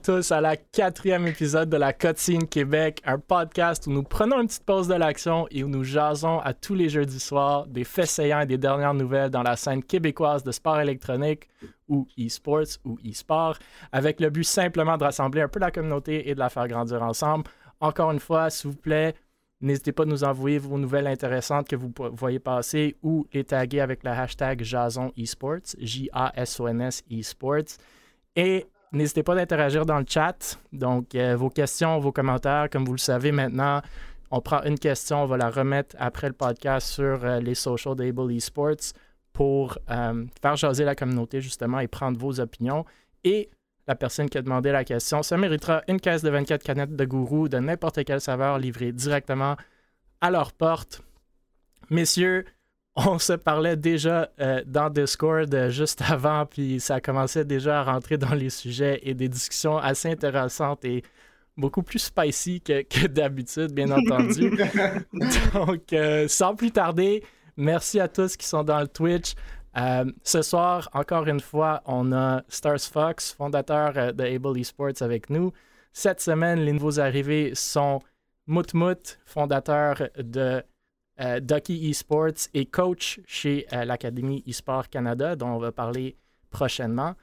tous à la quatrième épisode de la Cutscene Québec, un podcast où nous prenons une petite pause de l'action et où nous jasons à tous les jeudis soirs des faits saillants et des dernières nouvelles dans la scène québécoise de sport électronique ou e-sports ou e-sport, avec le but simplement de rassembler un peu la communauté et de la faire grandir ensemble. Encore une fois, s'il vous plaît, N'hésitez pas à nous envoyer vos nouvelles intéressantes que vous voyez passer ou les taguer avec le hashtag Jason Esports, J-A-S-O-N-S Esports. Et n'hésitez pas d'interagir dans le chat. Donc, euh, vos questions, vos commentaires, comme vous le savez maintenant, on prend une question, on va la remettre après le podcast sur euh, les socials d'Able Esports pour euh, faire jaser la communauté justement et prendre vos opinions. Et la personne qui a demandé la question, ça méritera une caisse de 24 canettes de gourou de n'importe quelle saveur livrée directement à leur porte. Messieurs, on se parlait déjà euh, dans Discord euh, juste avant, puis ça commençait déjà à rentrer dans les sujets et des discussions assez intéressantes et beaucoup plus spicy que, d'habitude, bien entendu. Donc, euh, sans plus tarder, merci à tous qui sont dans le Twitch. Ce soir, encore une fois, on a Stars Fox, fondateur de Able Esports, avec nous. Cette semaine, les nouveaux arrivés sont Moutmout, fondateur de euh, Ducky Esports et coach chez l'Académie Esport Canada, dont on va parler prochainement.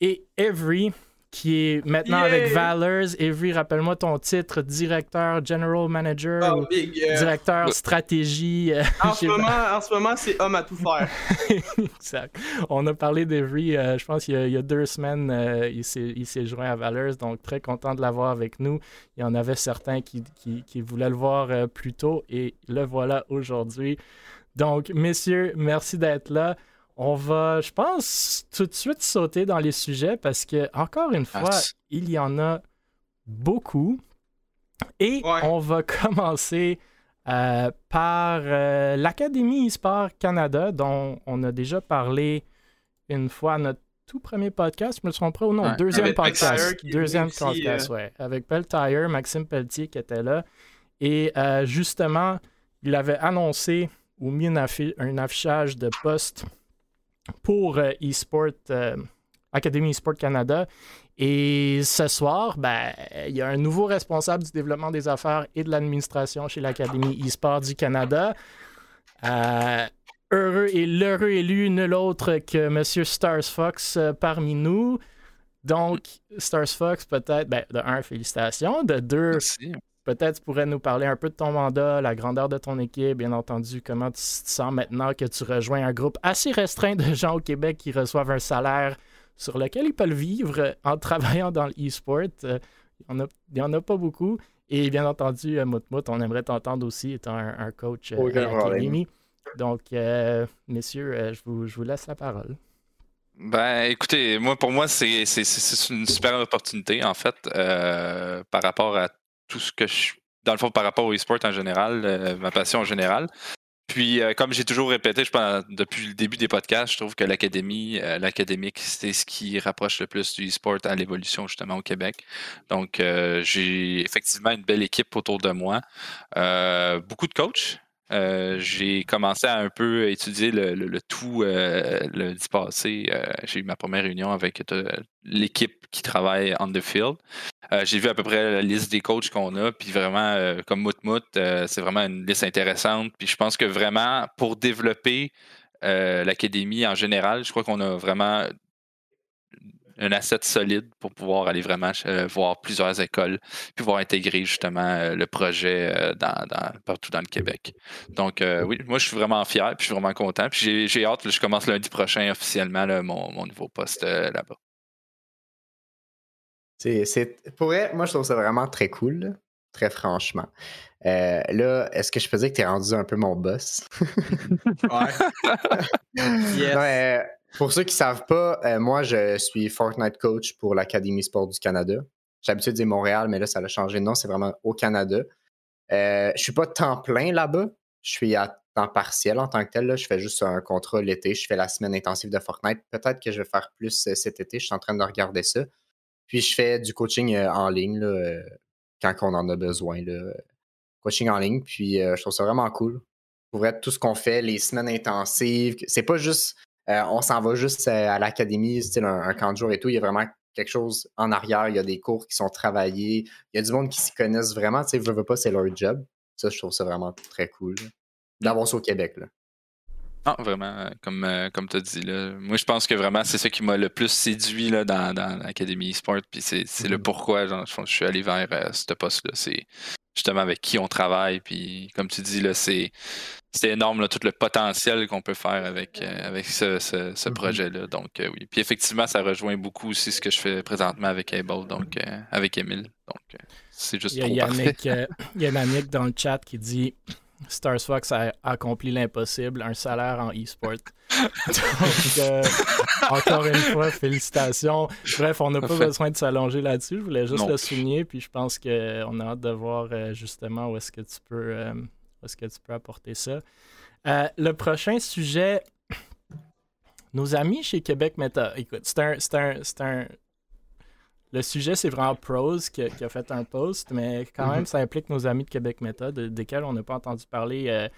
Et Every, qui est maintenant avec Valors. Avery, rappelle-moi ton titre, directeur, general manager, oh, directeur stratégie. Euh, en, ce moment, en, ce moment, c'est homme à tout faire. exact. On a parlé d'Avery, euh, je pense qu'il y, a deux semaines, euh, il s'est joint à Valors, donc très content de l'avoir avec nous. Il y en avait certains qui, qui, qui voulaient le voir plus tôt et le voilà aujourd'hui. Donc, messieurs, merci d'être là. On va, je pense, tout de suite sauter dans les sujets parce que, encore une fois, il y en a beaucoup. Et on va commencer euh, par euh, l'Académie eSport Canada, dont on a déjà parlé une fois à notre tout premier podcast, je me trompe pas ou non, deuxième podcast. Deuxième podcast, euh. ouais. Avec Peltier, Maxime Pelletier qui était là. Et justement, il avait annoncé ou mis un affichage de poste pour euh, eSport, euh, Académie eSport Canada. Et ce soir, ben, il y a un nouveau responsable du développement des affaires et de l'administration chez l'Académie eSport du Canada. Euh, heureux et l'heureux élu, nul autre que M. Stars Fox parmi nous. Donc, Stars Fox, peut-être, ben, de un, félicitations. De deux, Peut-être tu pourrais nous parler un peu de ton mandat, la grandeur de ton équipe, bien entendu, comment tu te sens maintenant que tu rejoins un groupe assez restreint de gens au Québec qui reçoivent un salaire sur lequel ils peuvent vivre en travaillant dans l'e-sport. Euh, il n'y en, a pas beaucoup. Et bien entendu, euh, Moutmout, on aimerait t'entendre aussi, étant un, coach euh, à Donc, messieurs, je vous, je, vous, laisse la parole. Ben, écoutez, moi, pour moi, c'est une super opportunité, en fait, par rapport à tout ce que je. Dans le fond, par rapport au e-sport en général, euh, ma passion en général. Puis, euh, comme j'ai toujours répété, je pense, depuis le début des podcasts, je trouve que l'académie, euh, l'académique, c'est ce qui rapproche le plus du e-sport à l'évolution justement au Québec. Donc, j'ai effectivement une belle équipe autour de moi, beaucoup de coachs. J'ai commencé à un peu étudier le, tout le dit passé. j'ai eu ma première réunion avec l'équipe qui travaille on the field. Euh, j'ai vu à peu près la liste des coachs qu'on a, puis vraiment, euh, comme Moutmout, euh, c'est vraiment une liste intéressante. Puis je pense que vraiment, pour développer l'académie en général, je crois qu'on a vraiment un asset solide pour pouvoir aller vraiment voir plusieurs écoles, puis pouvoir intégrer justement le projet dans, partout dans le Québec. Donc oui, moi je suis vraiment fier, puis je suis vraiment content. Puis j'ai hâte, je commence lundi prochain officiellement mon, mon, nouveau poste là-bas. C'est, pour vrai, moi, je trouve ça vraiment très cool, très franchement. Euh, là, est-ce que je peux dire que tu es rendu un peu mon boss? ouais. pour ceux qui ne savent pas, euh, moi, je suis Fortnite coach pour l'Académie Sport du Canada. J'ai l'habitude de dire Montréal, mais là, ça a changé de nom. C'est vraiment au Canada. Euh, je suis pas temps plein là-bas. Je suis à temps partiel en tant que tel. Là. Je fais juste un contrat l'été. Je fais la semaine intensive de Fortnite. Peut-être que je vais faire plus euh, cet été. Je suis en train de regarder ça. Puis je fais du coaching en ligne là, quand on en a besoin. Là. Coaching en ligne. Puis je trouve ça vraiment cool. Pour être tout ce qu'on fait, les semaines intensives, c'est pas juste on s'en va juste à l'académie, style un, camp de jour et tout. Il y a vraiment quelque chose en arrière, il y a des cours qui sont travaillés, il y a du monde qui s'y connaissent vraiment, tu sais, veux, veux pas, c'est leur job. Ça, je trouve ça vraiment très cool d'avoir ça au Québec. Là. Non, vraiment, comme, euh, comme tu as dit. Là. Moi, je pense que vraiment, c'est ça qui m'a le plus séduit là, dans, dans l'Académie eSport. Puis c'est, le mm-hmm. pourquoi genre, je, suis allé vers euh, ce poste-là. C'est justement avec qui on travaille. Puis comme tu dis, là, c'est, c'est énorme là, tout le potentiel qu'on peut faire avec, euh, avec ce, ce, mm-hmm. projet-là. Donc oui. Puis effectivement, ça rejoint beaucoup aussi ce que je fais présentement avec Able, donc avec Emile. Donc c'est juste trop Yannick, Il y a Yannick dans le chat qui dit Stars Fox a accompli l'impossible, un salaire en e-sport. Donc, euh, encore une fois, félicitations. Bref, on n'a pas besoin de s'allonger là-dessus. Je voulais juste le souligner, puis je pense qu'on a hâte de voir euh, justement où est-ce que tu peux, euh, est-ce que tu peux apporter ça. le prochain sujet, nos amis chez Québec Meta. Écoute, c'est un, un, le sujet, c'est vraiment Prose qui, a fait un post, mais quand même, mhm. ça implique nos amis de Québec Meta, desquels on n'a pas entendu parler euh,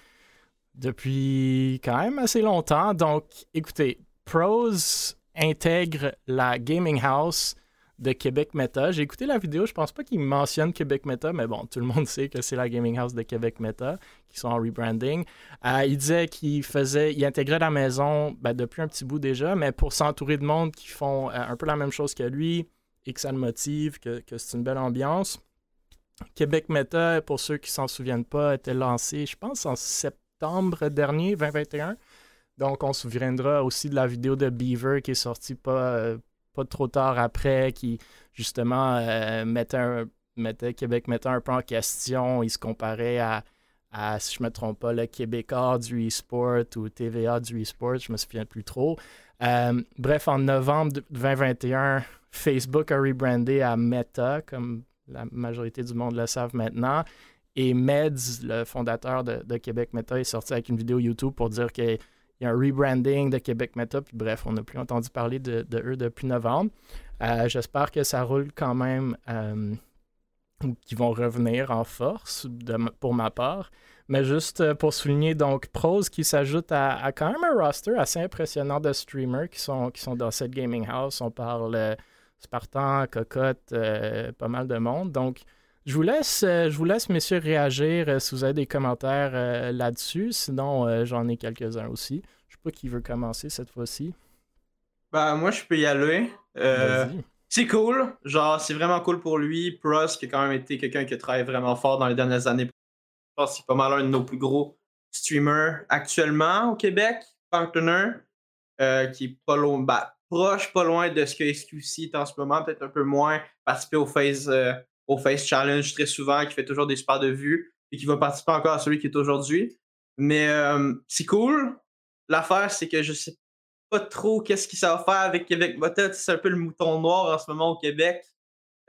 depuis quand même assez longtemps. Donc, écoutez, Prose intègre la Gaming House de Québec Meta. J'ai écouté la vidéo, je pense pas qu'il mentionne Québec Meta, mais bon, tout le monde sait que c'est la Gaming House de Québec Meta qui sont en rebranding. Euh, il disait qu'il faisait, il intégrait la maison ben, depuis un petit bout déjà, mais pour s'entourer de monde qui font euh, un peu la même chose que lui, et que ça le motive, que, c'est une belle ambiance. Québec Meta, pour ceux qui s'en souviennent pas, était lancé, je pense, en septembre dernier, 2021. Donc, on se souviendra aussi de la vidéo de Beaver qui est sortie pas, euh, pas trop tard après, qui justement euh, mettait, Québec Meta un peu en question. Il se comparait à, si je ne me trompe pas, le Québécois du e-sport ou TVA du e-sport, je me souviens plus trop. Euh, bref, en novembre 2021, Facebook a rebrandé à Meta, comme la majorité du monde le savent maintenant. Et Meds, le fondateur de, Québec Meta, est sorti avec une vidéo YouTube pour dire qu'il y a un rebranding de Québec Meta. Puis bref, on n'a plus entendu parler de, eux depuis novembre. Euh, j'espère que ça roule quand même, euh, qu'ils vont revenir en force pour ma part. Mais juste euh, pour souligner, donc, Prose qui s'ajoute à, quand même un roster assez impressionnant de streamers qui sont, qui sont dans cette gaming house. On parle Spartan, Cocotte, euh, pas mal de monde. Donc, je vous laisse, euh, je vous laisse messieurs, réagir euh, si vous avez des commentaires là-dessus. Sinon, j'en ai quelques-uns aussi. Je sais pas qui veut commencer cette fois-ci. Ben, moi, je peux y aller. c'est cool. Genre, c'est vraiment cool pour lui. Pros, qui a quand même été quelqu'un qui a travaillé vraiment fort dans les dernières années. Je pense que c'est pas mal un de nos plus gros streamers actuellement au Québec. Partner, qui est pas long. Ben, proche, pas loin de ce que SQC est en ce moment, peut-être un peu moins, participer au euh, au face Challenge très souvent, qui fait toujours des sports de vue et qui va participer encore à celui qui est aujourd'hui. Mais euh, c'est cool. L'affaire, c'est que je sais pas trop qu'est-ce qu'ils va faire avec Québec Motet. C'est un peu le mouton noir en ce moment au Québec.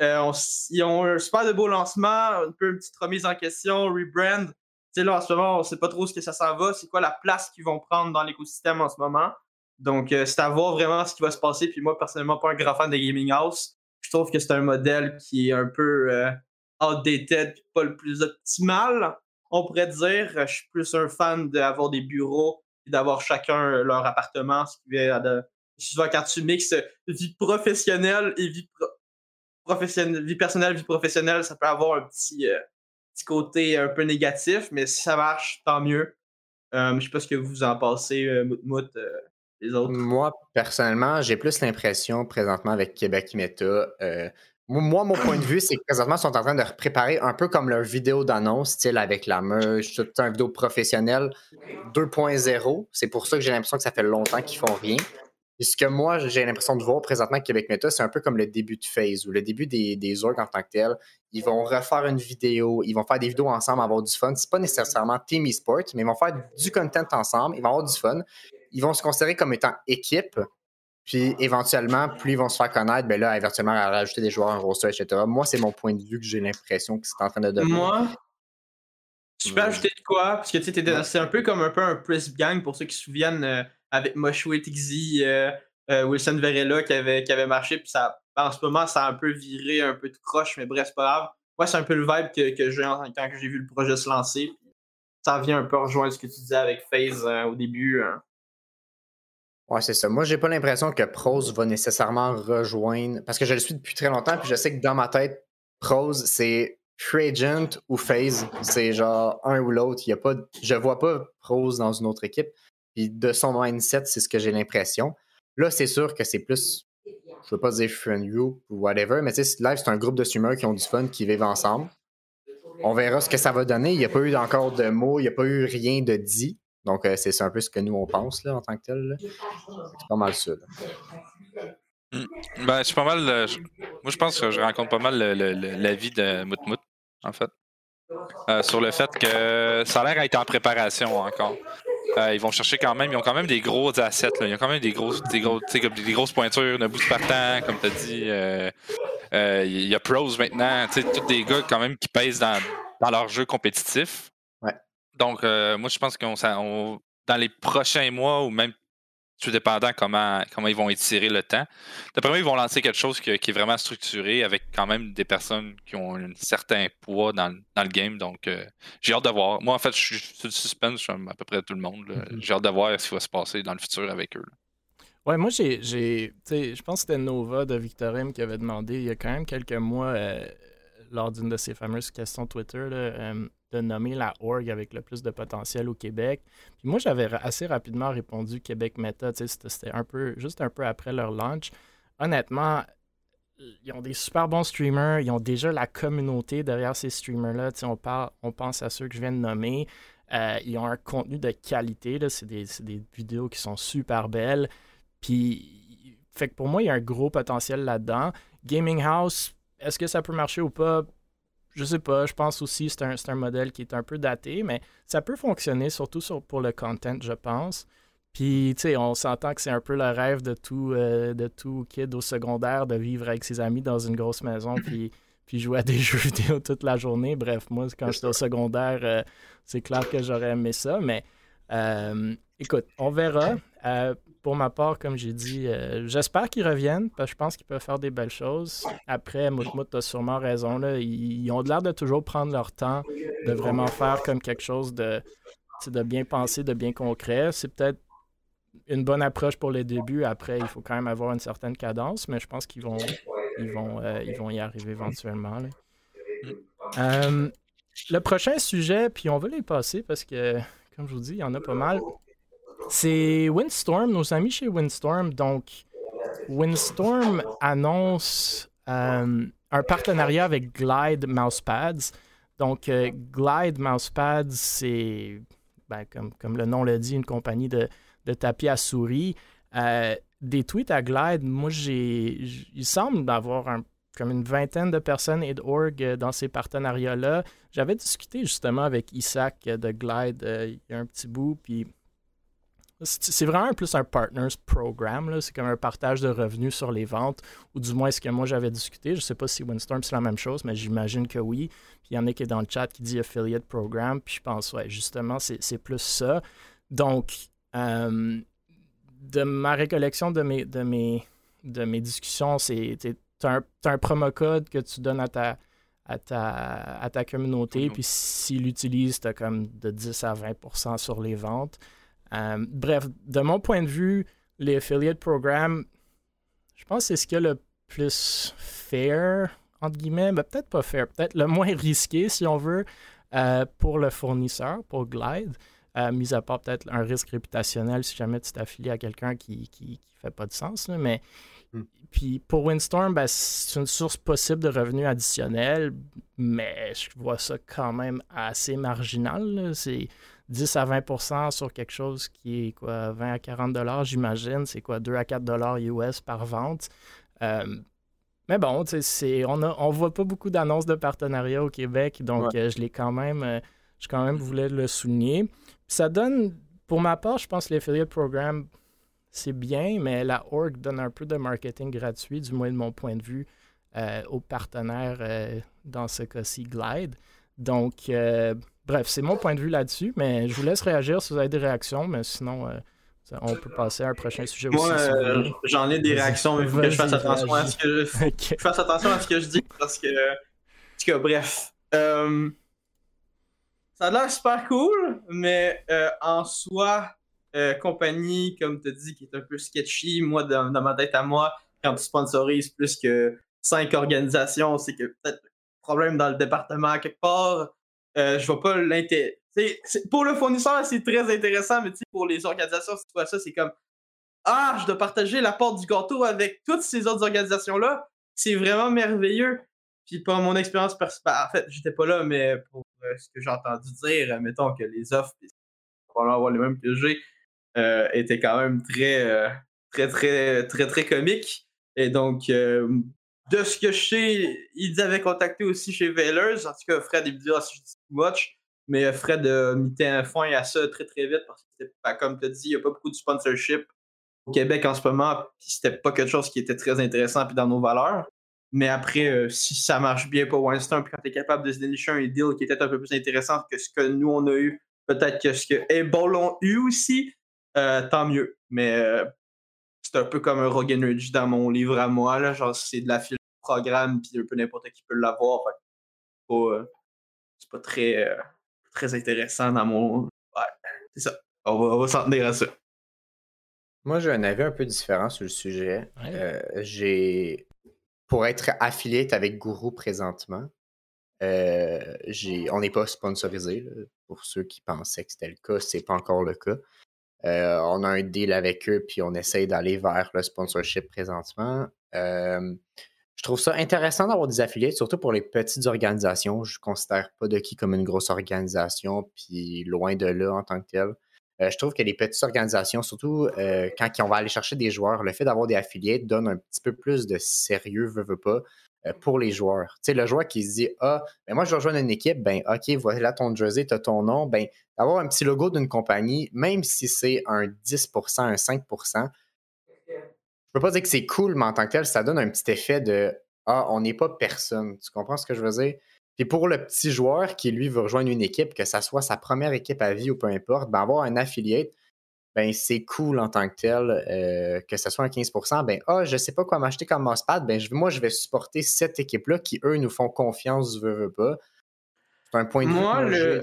Euh, ils ont un super de beau lancement, un peu une petite remise en question, rebrand. Tu là, en ce moment, on sait pas trop ce que ça s'en va. C'est quoi la place qu'ils vont prendre dans l'écosystème en ce moment. Donc, euh, c'est à voir vraiment ce qui va se passer. Puis moi, personnellement, pas un grand fan de Gaming House. Je trouve que c'est un modèle qui est un peu euh, outdated, pas le plus optimal, on pourrait dire. Je suis plus un fan d'avoir des bureaux et d'avoir chacun leur appartement. Ce. Souvent, quand tu mixes vie professionnelle et vie, professionnelle, vie personnelle, vie professionnelle, ça peut avoir un petit, euh, petit côté un peu négatif, mais si ça marche, tant mieux. Euh, je sais pas ce que vous en pensez, Moi, personnellement, j'ai plus l'impression présentement avec Québec Meta. Euh, moi, mon point de vue, c'est que présentement, ils sont en train de préparer un peu comme leur vidéo d'annonce, style avec la merge, tout un vidéo professionnel 2.0. C'est pour ça que j'ai l'impression que ça fait longtemps qu'ils font rien. Et ce que moi, j'ai l'impression de voir présentement Québec Meta, c'est un peu comme le début de phase ou le début des, des orgs en tant que tel. Ils vont refaire une vidéo, ils vont faire des vidéos ensemble, avoir du fun. C'est pas nécessairement Team eSport, mais ils vont faire du content ensemble, ils vont avoir du fun ils vont se considérer comme étant équipe. Puis éventuellement, plus ils vont se faire connaître, ben là, éventuellement, à rajouter des joueurs en roster, etc. Moi, c'est mon point de vue que j'ai l'impression que c'est en train de devenir. Moi, tu peux ajouter de quoi? Parce que tu sais, c'est un peu comme un peu un press gang pour ceux qui se souviennent euh, avec Moshua Tixi, euh, euh, Wilson Verella qui avait, qui avait marché. Puis ça, en ce moment, ça a un peu viré, un peu de croche, mais bref, c'est pas grave. Moi, c'est un peu le vibe que, que j'ai quand j'ai vu le projet se lancer. Ça vient un peu rejoindre ce que tu disais avec FaZe au début. Hein. Ouais, c'est ça. Moi, j'ai pas l'impression que Prose va nécessairement rejoindre. Parce que je le suis depuis très longtemps, puis je sais que dans ma tête, Prose, c'est free agent ou phase. C'est genre un ou l'autre. Il y a pas... Je vois pas Prose dans une autre équipe. De son mindset, c'est ce que j'ai l'impression. Là, c'est sûr que c'est plus. Je veux pas dire friend group ou whatever, mais tu sais, live, c'est un groupe de streamers qui ont du fun, qui vivent ensemble. On verra ce que ça va donner. Il n'y a pas eu encore de mots, il n'y a pas eu rien de dit. Donc, euh, c'est un peu ce que nous, on pense en tant que tel. C'est pas mal ça. Hmm. Ben, je pas mal. Euh, moi, je pense que je rencontre pas mal l'avis de Moutmout, en fait. Euh, sur le fait que ça a l'air d'être en préparation encore. Ils vont chercher quand même, ils ont quand même des gros assets. Là. Ils ont quand même des grosses, des, gros, des grosses pointures, de partant, comme tu as dit. Il y a Pros maintenant, tous des gars quand même qui pèsent dans, dans leur jeu compétitif. Donc, euh, moi, je pense qu'on dans les prochains mois ou même tout dépendant comment, comment ils vont étirer le temps. D'après moi, ils vont lancer quelque chose qui, est vraiment structuré avec quand même des personnes qui ont un certain poids dans, le game. Donc, euh, j'ai hâte de voir. Moi, en fait, je suis sur le suspense, comme à peu près tout le monde. Mm-hmm. J'ai hâte de voir ce qui va se passer dans le futur avec eux. Ouais, moi, j'ai. Je pense que c'était Nova de Victorim qui avait demandé il y a quand même quelques mois, euh, lors d'une de ses fameuses questions Twitter, là, de nommer la org avec le plus de potentiel au Québec. Puis moi, j'avais assez rapidement répondu Québec Meta, c'était un peu, juste un peu après leur launch. Honnêtement, ils ont des super bons streamers, ils ont déjà la communauté derrière ces streamers-là. On, on pense à ceux que je viens de nommer. Euh, ils ont un contenu de qualité, c'est des, des, vidéos qui sont super belles. Puis, fait que pour moi, il y a un gros potentiel là-dedans. Gaming House, est-ce que ça peut marcher ou pas? Je sais pas, je pense aussi que c'est un, un, modèle qui est un peu daté, mais ça peut fonctionner, surtout pour le content, je pense. Puis, tu sais, on s'entend que c'est un peu le rêve de tout, euh, de tout kid au secondaire de vivre avec ses amis dans une grosse maison, puis, puis jouer à des jeux vidéo toute la journée. Bref, moi, quand j'étais au secondaire, euh, c'est clair que j'aurais aimé ça, mais euh, écoute, on verra pour ma part, comme j'ai dit, euh, j'espère qu'ils reviennent parce que je pense qu'ils peuvent faire des belles choses. Après, Moutmout a sûrement raison. Là. Ils, ont l'air de toujours prendre leur temps, de vraiment faire comme quelque chose de, bien pensé, de bien concret. C'est peut-être une bonne approche pour les débuts. Après, il faut quand même avoir une certaine cadence, mais je pense qu'ils vont, ils vont, euh, ils vont y arriver éventuellement. Euh, le prochain sujet, puis on va les passer parce que, comme je vous dis, il y en a pas mal. C'est Windstorm, nos amis chez Windstorm. Donc, Windstorm annonce euh, un partenariat avec Glide Mousepads. Donc, euh, Glide Mousepads, c'est, ben, comme, le nom le dit, une compagnie de, tapis à souris. Euh, des tweets à Glide, moi, j'ai, il semble avoir comme une vingtaine de personnes et d'org dans ces partenariats-là. J'avais discuté justement avec Isaac de Glide il y a un petit bout, puis c'est vraiment plus un partners program. C'est comme un partage de revenus sur les ventes, ou du moins ce que moi j'avais discuté. Je ne sais pas si Windstorm c'est la même chose, mais j'imagine que oui. Puis il y en a qui est dans le chat qui dit affiliate program. Puis je pense, ouais, justement, c'est plus ça. Donc, euh, de ma récollection de mes, de mes, de mes discussions, c'est tu as, un promo code que tu donnes à ta, à ta, à ta communauté. Puis s'il l'utilise, tu as comme de 10 à 20% sur les ventes. Euh, bref, de mon point de vue, les affiliate programs, je pense que c'est ce qui est le plus fair, entre guillemets, mais peut-être pas fair, peut-être le moins risqué, si on veut, euh, pour le fournisseur, pour Glide. Euh, mis à part peut-être un risque réputationnel si jamais tu t'affilies à quelqu'un qui, qui, fait pas de sens. mais hmm. puis pour Windstorm, ben, c'est une source possible de revenus additionnels, mais je vois ça quand même assez marginal. C'est 10 à 20% sur quelque chose qui est quoi, 20 à 40 dollars, j'imagine. C'est quoi, 2 à 4 dollars US par vente. Euh, mais bon, c'est, on ne on voit pas beaucoup d'annonces de partenariat au Québec, donc euh, je l'ai quand même, euh, je quand même voulais le souligner. ça donne, pour ma part, je pense que l'affiliate programme, c'est bien, mais la org donne un peu de marketing gratuit, du moins de mon point de vue, aux partenaires, dans ce cas-ci, Glide. Donc, Bref, c'est mon point de vue là-dessus, mais je vous laisse réagir si vous avez des réactions, mais sinon, euh, on peut passer à un prochain sujet aussi. Moi, euh, j'en ai des réactions, mais il faut que je fasse attention à ce que je, fasse attention à ce que je dis parce que, bref. Euh, ça a l'air super cool, mais en soi, compagnie, comme tu as dit, qui est un peu sketchy. Moi, dans, ma tête à moi, quand tu sponsorises plus que cinq organisations, c'est que peut-être problème dans le département quelque part. Euh, je vois pas l'intérêt. Pour le fournisseur, c'est très intéressant, mais pour les organisations, si tu vois ça, c'est comme Ah, je dois partager la porte du gâteau avec toutes ces autres organisations-là. C'est vraiment merveilleux. Puis pour mon expérience personnelle, en fait, j'étais pas là, mais pour euh, ce que j'ai entendu dire, mettons que les offres, probablement avoir les mêmes que j'ai, euh, étaient quand même très, très, très, très, très comiques. Et donc, de ce que je sais, ils avaient contacté aussi chez Veilers. En tout cas, Fred, il me dit, ah, si je dis watch. Mais euh, Fred a mis un fin à ça très très vite parce que, comme tu as dit, il n'y a pas beaucoup de sponsorship au Québec en ce moment. Puis c'était pas quelque chose qui était très intéressant puis dans nos valeurs. Mais après, euh, si ça marche bien pour Winston, puis quand tu es capable de se dénicher un deal qui était un peu plus intéressant que ce que nous on a eu, peut-être que ce que Able ont eu aussi, euh, tant mieux. Mais c'est un peu comme un Rogue Energy dans mon livre à moi. Là. Genre, c'est de la file programme, puis un peu n'importe qui peut l'avoir. Euh, c'est pas très, euh, très intéressant dans mon. Ouais, c'est ça. On va, s'en tenir à ça. Moi, j'ai un avis un peu différent sur le sujet. Euh, j'ai. Pour être affilié avec Guru présentement, j'ai... on n'est pas sponsorisé. Pour ceux qui pensaient que c'était le cas, c'est pas encore le cas. on a un deal avec eux, puis on essaye d'aller vers le sponsorship présentement je trouve ça intéressant d'avoir des affiliés, surtout pour les petites organisations. Je ne considère pas Ducky comme une grosse organisation, puis loin de là en tant que tel. Euh, je trouve que les petites organisations, surtout euh, quand on va aller chercher des joueurs, le fait d'avoir des affiliés donne un petit peu plus de sérieux, veut, veut pas, euh, pour les joueurs. Tu sais, le joueur qui se dit Ah, ben moi je rejoins une équipe, ben OK, voilà ton jersey, tu as ton nom, ben d'avoir un petit logo d'une compagnie, même si c'est un 10% un 5 je peux pas dire que c'est cool, mais en tant que tel, ça donne un petit effet de Ah, on n'est pas personne. Tu comprends ce que je veux dire? Puis pour le petit joueur qui, lui, veut rejoindre une équipe, que ça soit sa première équipe à vie ou peu importe, ben avoir un affiliate, ben c'est cool en tant que tel, euh, que ce soit un 15%, ben ah, je sais pas quoi m'acheter comme mousepad, ben moi, je vais supporter cette équipe-là qui, eux, nous font confiance, veux, veux pas. C'est un point de vue. Moi, le,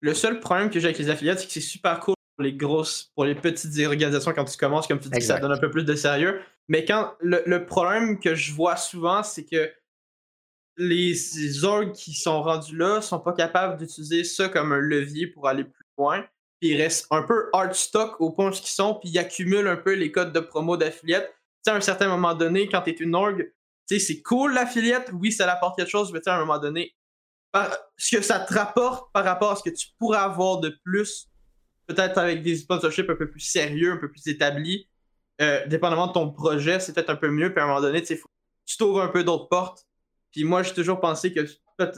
le seul problème que j'ai avec les affiliates, c'est que c'est super cool les grosses, pour les petites organisations quand tu commences, comme tu dis, ça donne un peu plus de sérieux. Mais quand le, problème que je vois souvent, c'est que les orgs qui sont rendus là sont pas capables d'utiliser ça comme un levier pour aller plus loin. Puis ils restent un peu hard stock au point où ils sont, puis ils accumulent un peu les codes de promo d'affiliate. Tu sais, à un certain moment donné, quand tu es une org, tu sais, c'est cool l'affiliate, oui, ça apporte quelque chose, mais tu sais, à un moment donné, ce que ça te rapporte par rapport à ce que tu pourrais avoir de plus peut-être avec des sponsorships un peu plus sérieux, un peu plus établis, euh, dépendamment de ton projet, c'est peut-être un peu mieux. Puis à un moment donné, tu t'ouvres un peu d'autres portes. Puis moi, j'ai toujours pensé que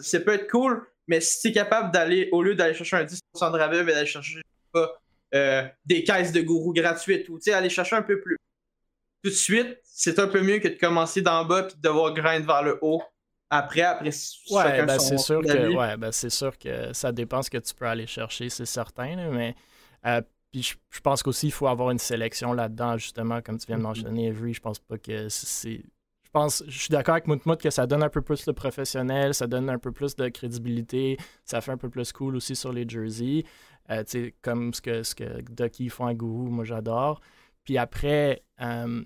ça peut être cool, mais si tu es capable d'aller, au lieu d'aller chercher un 10% de rabais, mais d'aller chercher pas, euh, des caisses de gourou gratuites ou aller chercher un peu plus tout de suite, c'est un peu mieux que de commencer d'en bas puis de devoir grind vers le haut après, après ouais, ben c'est sûr que ouais, ben c'est sûr que ça dépend ce que tu peux aller chercher, c'est certain, mais euh, puis je, pense qu'aussi, il faut avoir une sélection là-dedans, justement, comme tu viens de mm-hmm. mentionner, Avery. Je pense pas que c'est. Je pense, je suis d'accord avec Moutmout que ça donne un peu plus de professionnel, ça donne un peu plus de crédibilité, ça fait un peu plus cool aussi sur les jerseys. Euh, comme ce que, ce que Ducky font à Guru, moi j'adore. Puis après, euh,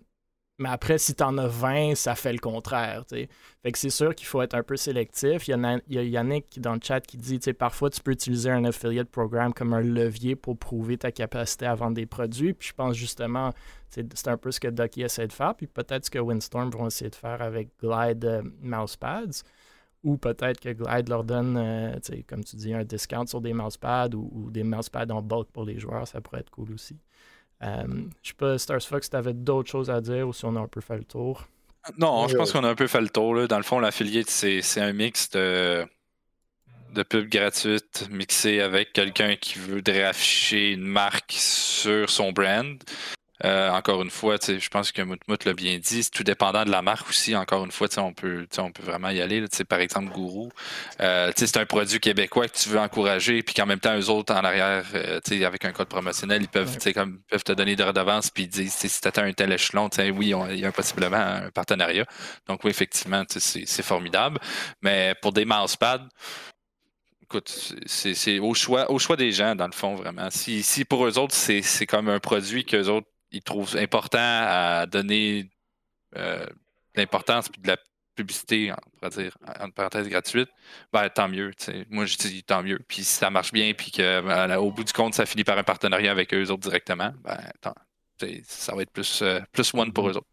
mais après, si tu en as 20, ça fait le contraire. Fait que c'est sûr qu'il faut être un peu sélectif. Il y, a, il y a Yannick dans le chat qui dit parfois tu peux utiliser un affiliate programme comme un levier pour prouver ta capacité à vendre des produits. Puis je pense justement, c'est un peu ce que Ducky essaie de faire. Puis peut-être que Windstorm vont essayer de faire avec Glide euh, Mousepads. Ou peut-être que Glide leur donne, euh, comme tu dis, un discount sur des mousepads ou, ou des mousepads en bulk pour les joueurs. Ça pourrait être cool aussi. Euh, je sais pas, Stars Fox, tu avais d'autres choses à dire ou si on a un peu fait le tour? Non, je pense qu'on a un peu fait le tour. Dans le fond, l'affiliate, c'est un mix de, de pubs gratuites mixées avec quelqu'un qui voudrait afficher une marque sur son brand. Euh, encore une fois, je pense que Moutmout l'a bien dit, c'est tout dépendant de la marque aussi. Encore une fois, on peut, on peut vraiment y aller. par exemple, Gourou, euh, c'est un produit québécois que tu veux encourager, puis qu'en même temps, eux autres, en arrière, euh, avec un code promotionnel, ils peuvent, comme, peuvent te donner des redevances, puis ils disent si tu atteins un tel échelon, oui, il y a possiblement un partenariat. Donc, oui, effectivement, c'est formidable. Mais pour des mousepads, écoute, c'est au choix, au choix des gens, dans le fond, vraiment. Si, si pour eux autres, c'est comme un produit qu'eux autres, ils trouvent important à donner euh, de l'importance et de la publicité, on pourrait dire, en parenthèse gratuite, ben, tant mieux. Moi, je dis tant mieux. Puis si ça marche bien, puis qu'au bout du compte, ça finit par un partenariat avec eux autres directement, ben, ça va être plus, euh, plus one pour eux autres.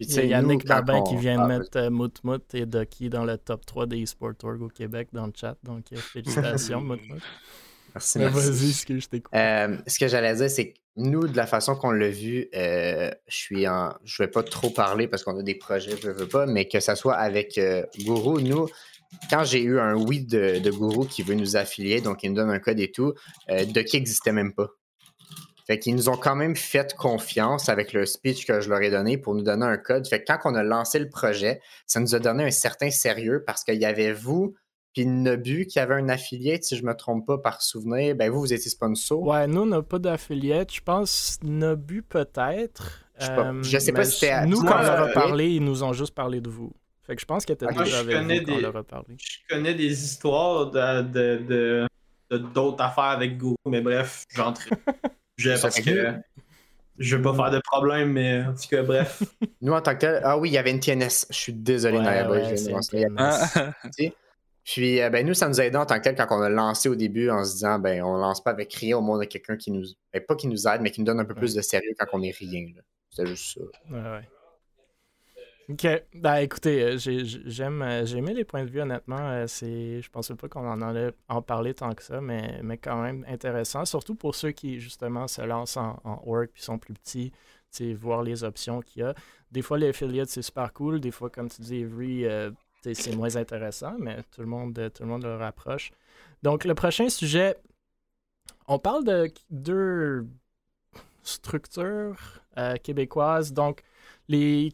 Il y a Yannick Babin qui vient de mettre euh, Moutmout et Ducky dans le top 3 des eSport Org au Québec dans le chat. Donc, euh, félicitations, Moutmout. Merci, Vas-y, ce que je t'écoute. Euh, ce que j'allais dire, c'est que nous, de la façon qu'on l'a vu, je suis en. Je vais pas trop parler parce qu'on a des projets, je veux pas, mais que ça soit avec Guru, nous, quand j'ai eu un oui de, de Guru qui veut nous affilier, donc il nous donne un code et tout, Ducky n'existait même pas. Fait qu'ils nous ont quand même fait confiance avec le speech que je leur ai donné pour nous donner un code. Fait que quand on a lancé le projet, ça nous a donné un certain sérieux parce qu'il y avait vous puis Nobu qui avait un affilié, si je me trompe pas par souvenir. Ben vous, vous étiez sponsor. Ouais, nous, on n'a pas d'affiliate. Je pense Nobu peut-être. Je, sais sais pas euh, si c'était Nous, quand on leur a parlé, ils nous ont juste parlé de vous. Fait que je pense que était déjà avec vous quand on leur a parlé. Je connais des histoires de, d'autres affaires avec Go, mais bref, j'entre. Je, parce que je veux pas faire de problème, mais en tout cas, bref. Nous, en tant que tel, ah oui, il y avait une TNS. Je suis désolé, ouais, Puis, euh, ben, nous, ça nous a aidé en tant que tel quand on a lancé au début en se disant, ben, on lance pas avec rien au monde de quelqu'un qui nous. Ben, pas qui nous aide, mais qui nous donne un peu plus de sérieux quand on est rien. C'était juste ça. Ouais, ouais. Ok, ben écoutez, euh, j'aime, euh, j'ai aimé les points de vue honnêtement. Euh, c'est, je pensais pas qu'on en allait en parler tant que ça, mais, mais quand même intéressant, surtout pour ceux qui justement se lancent en, en org puis sont plus petits, voir les options qu'il y a. Des fois, les affiliates c'est super cool, des fois, comme tu dis, Avery, c'est moins intéressant, mais tout le monde, tout le monde le rapproche. Donc, le prochain sujet, on parle de deux structures québécoises. Donc, les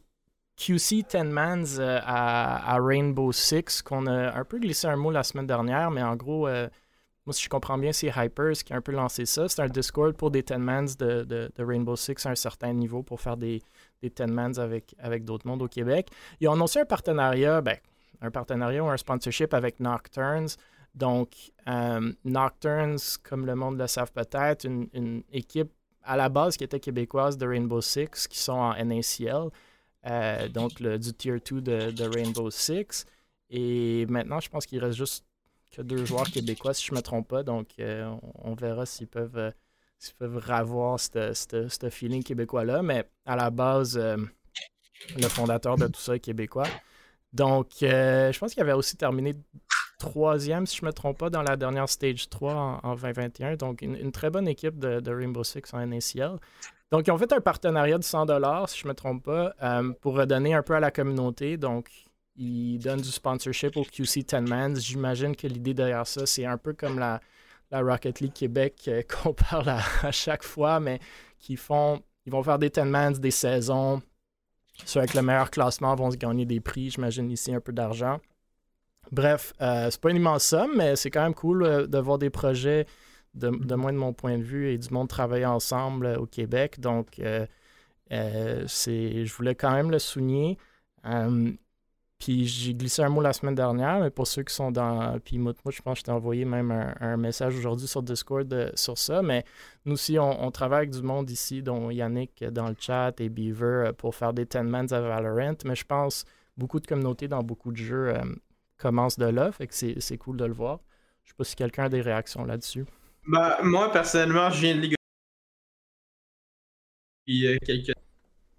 QC 10 Mans euh, à, Rainbow Six, qu'on a un peu glissé un mot la semaine dernière, mais en gros, euh, moi, si je comprends bien, c'est Hypers qui a un peu lancé ça. C'est un Discord pour des 10 Mans de, Rainbow Six à un certain niveau pour faire des, des 10 Mans avec, avec d'autres mondes au Québec. Ils ont annoncé un partenariat, ben, un partenariat ou un sponsorship avec Nocturnes. Donc, euh, Nocturnes, comme le monde le savent peut-être, une, équipe à la base qui était québécoise de Rainbow Six, qui sont en NACL. Euh, donc le, du Tier 2 de, Rainbow Six. Et maintenant, je pense qu'il reste juste que deux joueurs québécois, si je ne me trompe pas. Donc, euh, on, verra s'ils peuvent, euh, s'ils peuvent avoir ce feeling québécois-là. Mais à la base, le fondateur de tout ça est québécois. Donc, je pense qu'il avait aussi terminé troisième, si je ne me trompe pas, dans la dernière Stage 3 en, 2021. Donc, une, très bonne équipe de, Rainbow Six en NACL. Donc, ils ont fait un partenariat de 100 si je ne me trompe pas, euh, pour redonner un peu à la communauté. Donc, ils donnent du sponsorship au QC 10 Mans. J'imagine que l'idée derrière ça, c'est un peu comme la, la Rocket League Québec euh, qu'on parle à, chaque fois, mais qui font, ils vont faire des 10 Mans, des saisons. Ceux avec le meilleur classement vont se gagner des prix, j'imagine ici un peu d'argent. Bref, euh, c'est pas une immense somme, mais c'est quand même cool euh, de voir des projets de, moins de mon point de vue, et du monde travailler ensemble euh, au Québec. Donc, euh, euh, je voulais quand même le souligner. Puis j'ai glissé un mot la semaine dernière, mais pour ceux qui sont dans. Puis moi, je pense que je t'ai envoyé même un, message aujourd'hui sur Discord sur ça. Mais nous aussi, on, travaille avec du monde ici, dont Yannick dans le chat et Beaver, pour faire des 10 mans à Valorant. Mais je pense beaucoup de communautés dans beaucoup de jeux commencent de là. Fait que c'est cool de le voir. Je sais pas si quelqu'un a des réactions là-dessus. Bah, moi, personnellement, je viens de Ligue Puis euh, quelques.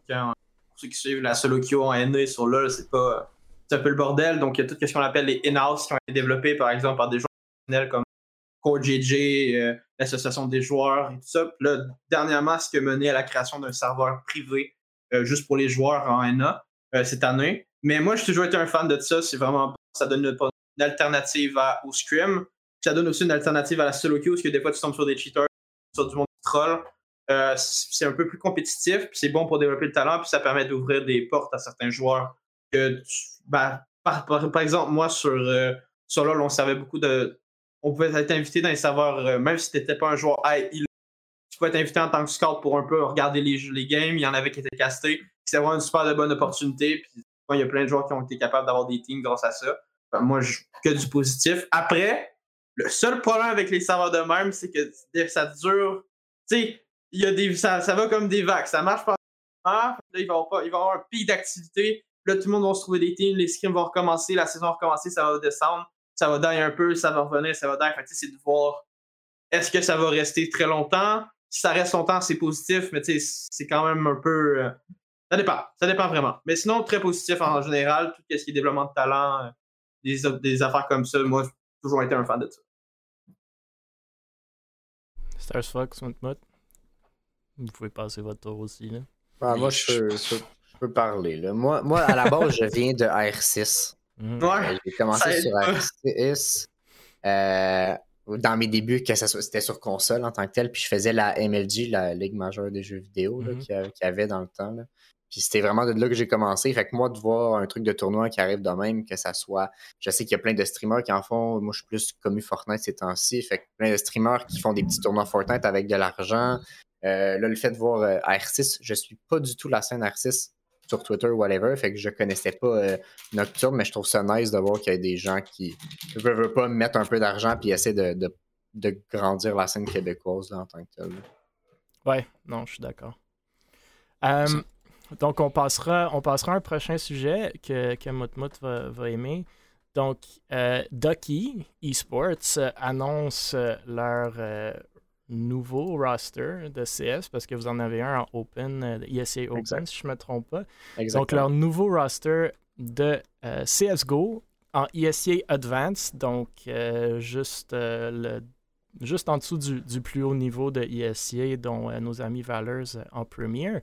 Pour ceux qui suivent la solo queue en NE sur LoL, c'est pas. C'est un peu le bordel. Donc, il y a tout ce qu'on appelle les in-house qui ont été développés, par exemple, par des joueurs comme CoreJJ, euh, l'association des joueurs et tout ça. Puis là, dernièrement, ce qui a mené à la création d'un serveur privé euh, juste pour les joueurs en NA cette année. Mais moi, j'ai toujours été un fan de ça. C'est vraiment. Ça donne une, alternative au Scrim ça donne aussi une alternative à la solo queue, parce que des fois, tu tombes sur des cheaters, sur du monde qui troll. Euh, c'est un peu plus compétitif, puis c'est bon pour développer le talent, puis ça permet d'ouvrir des portes à certains joueurs. Ben, par, exemple, moi, sur, euh, sur LoL, on servait beaucoup de. On pouvait être invité dans les serveurs, euh, même si tu n'étais pas un joueur high, tu pouvais être invité en tant que scout pour un peu regarder les, les games. Il y en avait qui étaient castés. C'est vraiment une super bonne opportunité. Puis, il y a plein de joueurs qui ont été capables d'avoir des teams grâce à ça. moi, que du positif. Après, Le seul problème avec les serveurs de même, c'est que ça dure. Tu sais, il y a des, ça, ça, va comme des vagues. Ça marche pas. Là, va, pas, il va y avoir un pic d'activité. Là, tout le monde va se trouver des teams, les scrims vont recommencer, la saison va recommencer, ça va descendre, ça va die un peu, ça va revenir, ça va die. Fait c'est de voir est-ce que ça va rester très longtemps. Si ça reste longtemps, c'est positif, mais c'est quand même un peu. Euh, ça dépend. Ça dépend vraiment. Mais sinon, très positif en général. Tout ce qui est développement de talent, euh, des, des affaires comme ça, moi, j'ai toujours été un fan de ça. Stars Fox, vous pouvez passer votre tour aussi. Là. Ah, moi, je peux, parler. Là. Moi, moi, à la base, je viens de R6. Mhm. Ouais, J'ai commencé sur R6. Euh, dans mes débuts, que c'était sur console en tant que tel, puis je faisais la MLG, la Ligue majeure des jeux vidéo, mhm. qu'il y avait dans le temps. Puis c'était vraiment de là que j'ai commencé. Fait que moi, de voir un truc de tournoi qui arrive de même, que ça soit. Je sais qu'il y a plein de streamers qui en font. Moi, je suis plus commu Fortnite ces temps-ci. Fait que plein de streamers qui font des petits tournois Fortnite avec de l'argent. Euh, là, le fait de voir euh, R6, je suis pas du tout la scène R6 sur Twitter ou whatever. Fait que je connaissais pas euh, Nocturne, mais je trouve ça nice de voir qu'il y a des gens qui ne veulent pas mettre un peu d'argent puis essayer de, de, grandir la scène québécoise en tant que tel. Ouais, non, je suis d'accord. Donc, on passera, on passera à un prochain sujet que, que Moutmout va, aimer. Donc, euh, Ducky Esports annonce leur euh, nouveau roster de CS parce que vous en avez un en Open, euh, ESA Open, si je ne me trompe pas. Donc, leur nouveau roster de CSGO en ESA Advanced, donc juste, le, juste en dessous du, du, plus haut niveau de ESA, dont nos amis Valors en Premier.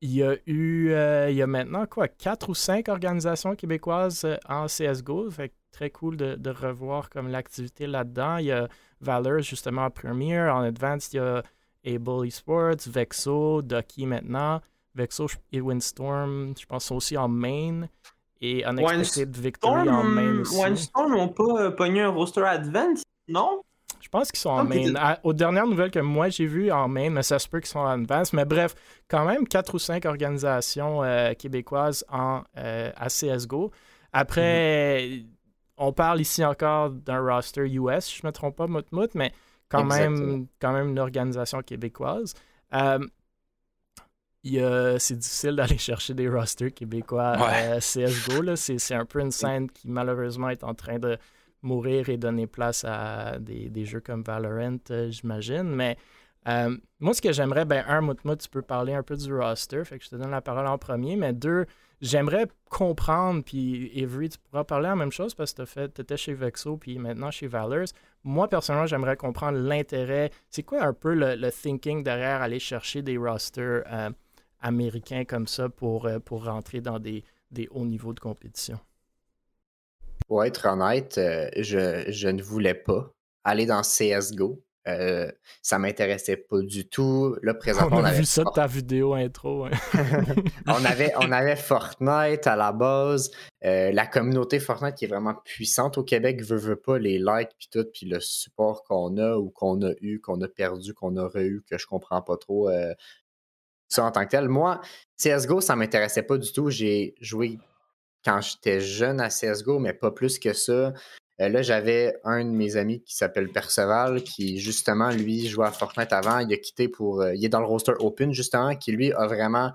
Il y a eu, euh, il y a maintenant quoi, quatre ou cinq organisations québécoises euh, en CSGO. Fait très cool de, revoir comme l'activité là-dedans. Il y a Valor justement en première. En Advanced, il y a Able Esports, Vexo, Ducky maintenant. Vexo et Windstorm, je pense, sont aussi en main. Et Unexpected Victory en main aussi. Windstorm n'ont pas euh, pogné un roster Advanced, non? Je pense qu'ils sont en main. aux dernières nouvelles que moi j'ai vues en main, mais ça se peut qu'ils sont en advance. Mais bref, quand même, quatre ou cinq organisations euh, québécoises en, euh, à CSGO. Après, mhm. On parle ici encore d'un roster US, je ne me trompe pas, Moutmout, mais quand même, quand même une organisation québécoise. Euh, c'est difficile d'aller chercher des rosters québécois à CSGO. C'est un peu une scène qui malheureusement est en train de mourir et donner place à des, jeux comme Valorant, euh, j'imagine. Mais euh, moi, ce que j'aimerais, ben, un, Moutmout, tu peux parler un peu du roster, fait que je te donne la parole en premier, mais deux, j'aimerais comprendre, puis Avery, tu pourras parler la même chose parce que tu étais chez Vexo, puis maintenant chez Valors. Moi, personnellement, j'aimerais comprendre l'intérêt. C'est quoi un peu le, thinking derrière aller chercher des rosters euh, américains comme ça pour, pour rentrer dans des, des hauts niveaux de compétition? Pour être honnête, euh, je, ne voulais pas aller dans CSGO. Euh, ça m'intéressait pas du tout. Là, présentement, on, a vu ça de ta vidéo intro. Hein. on, avait, on avait Fortnite à la base. Euh, la communauté Fortnite qui est vraiment puissante au Québec veut, veut pas les likes puis tout, puis le support qu'on a ou qu'on a eu, qu'on a perdu, qu'on aurait eu, que je comprends pas trop ça en tant que tel. Moi, CSGO, ça m'intéressait pas du tout. J'ai joué quand j'étais jeune à CSGO, mais pas plus que ça. Euh, là, j'avais un de mes amis qui s'appelle Perceval, qui justement, lui, jouait à Fortnite avant. Il a quitté pour. Euh, il est dans le roster Open, justement, qui lui a vraiment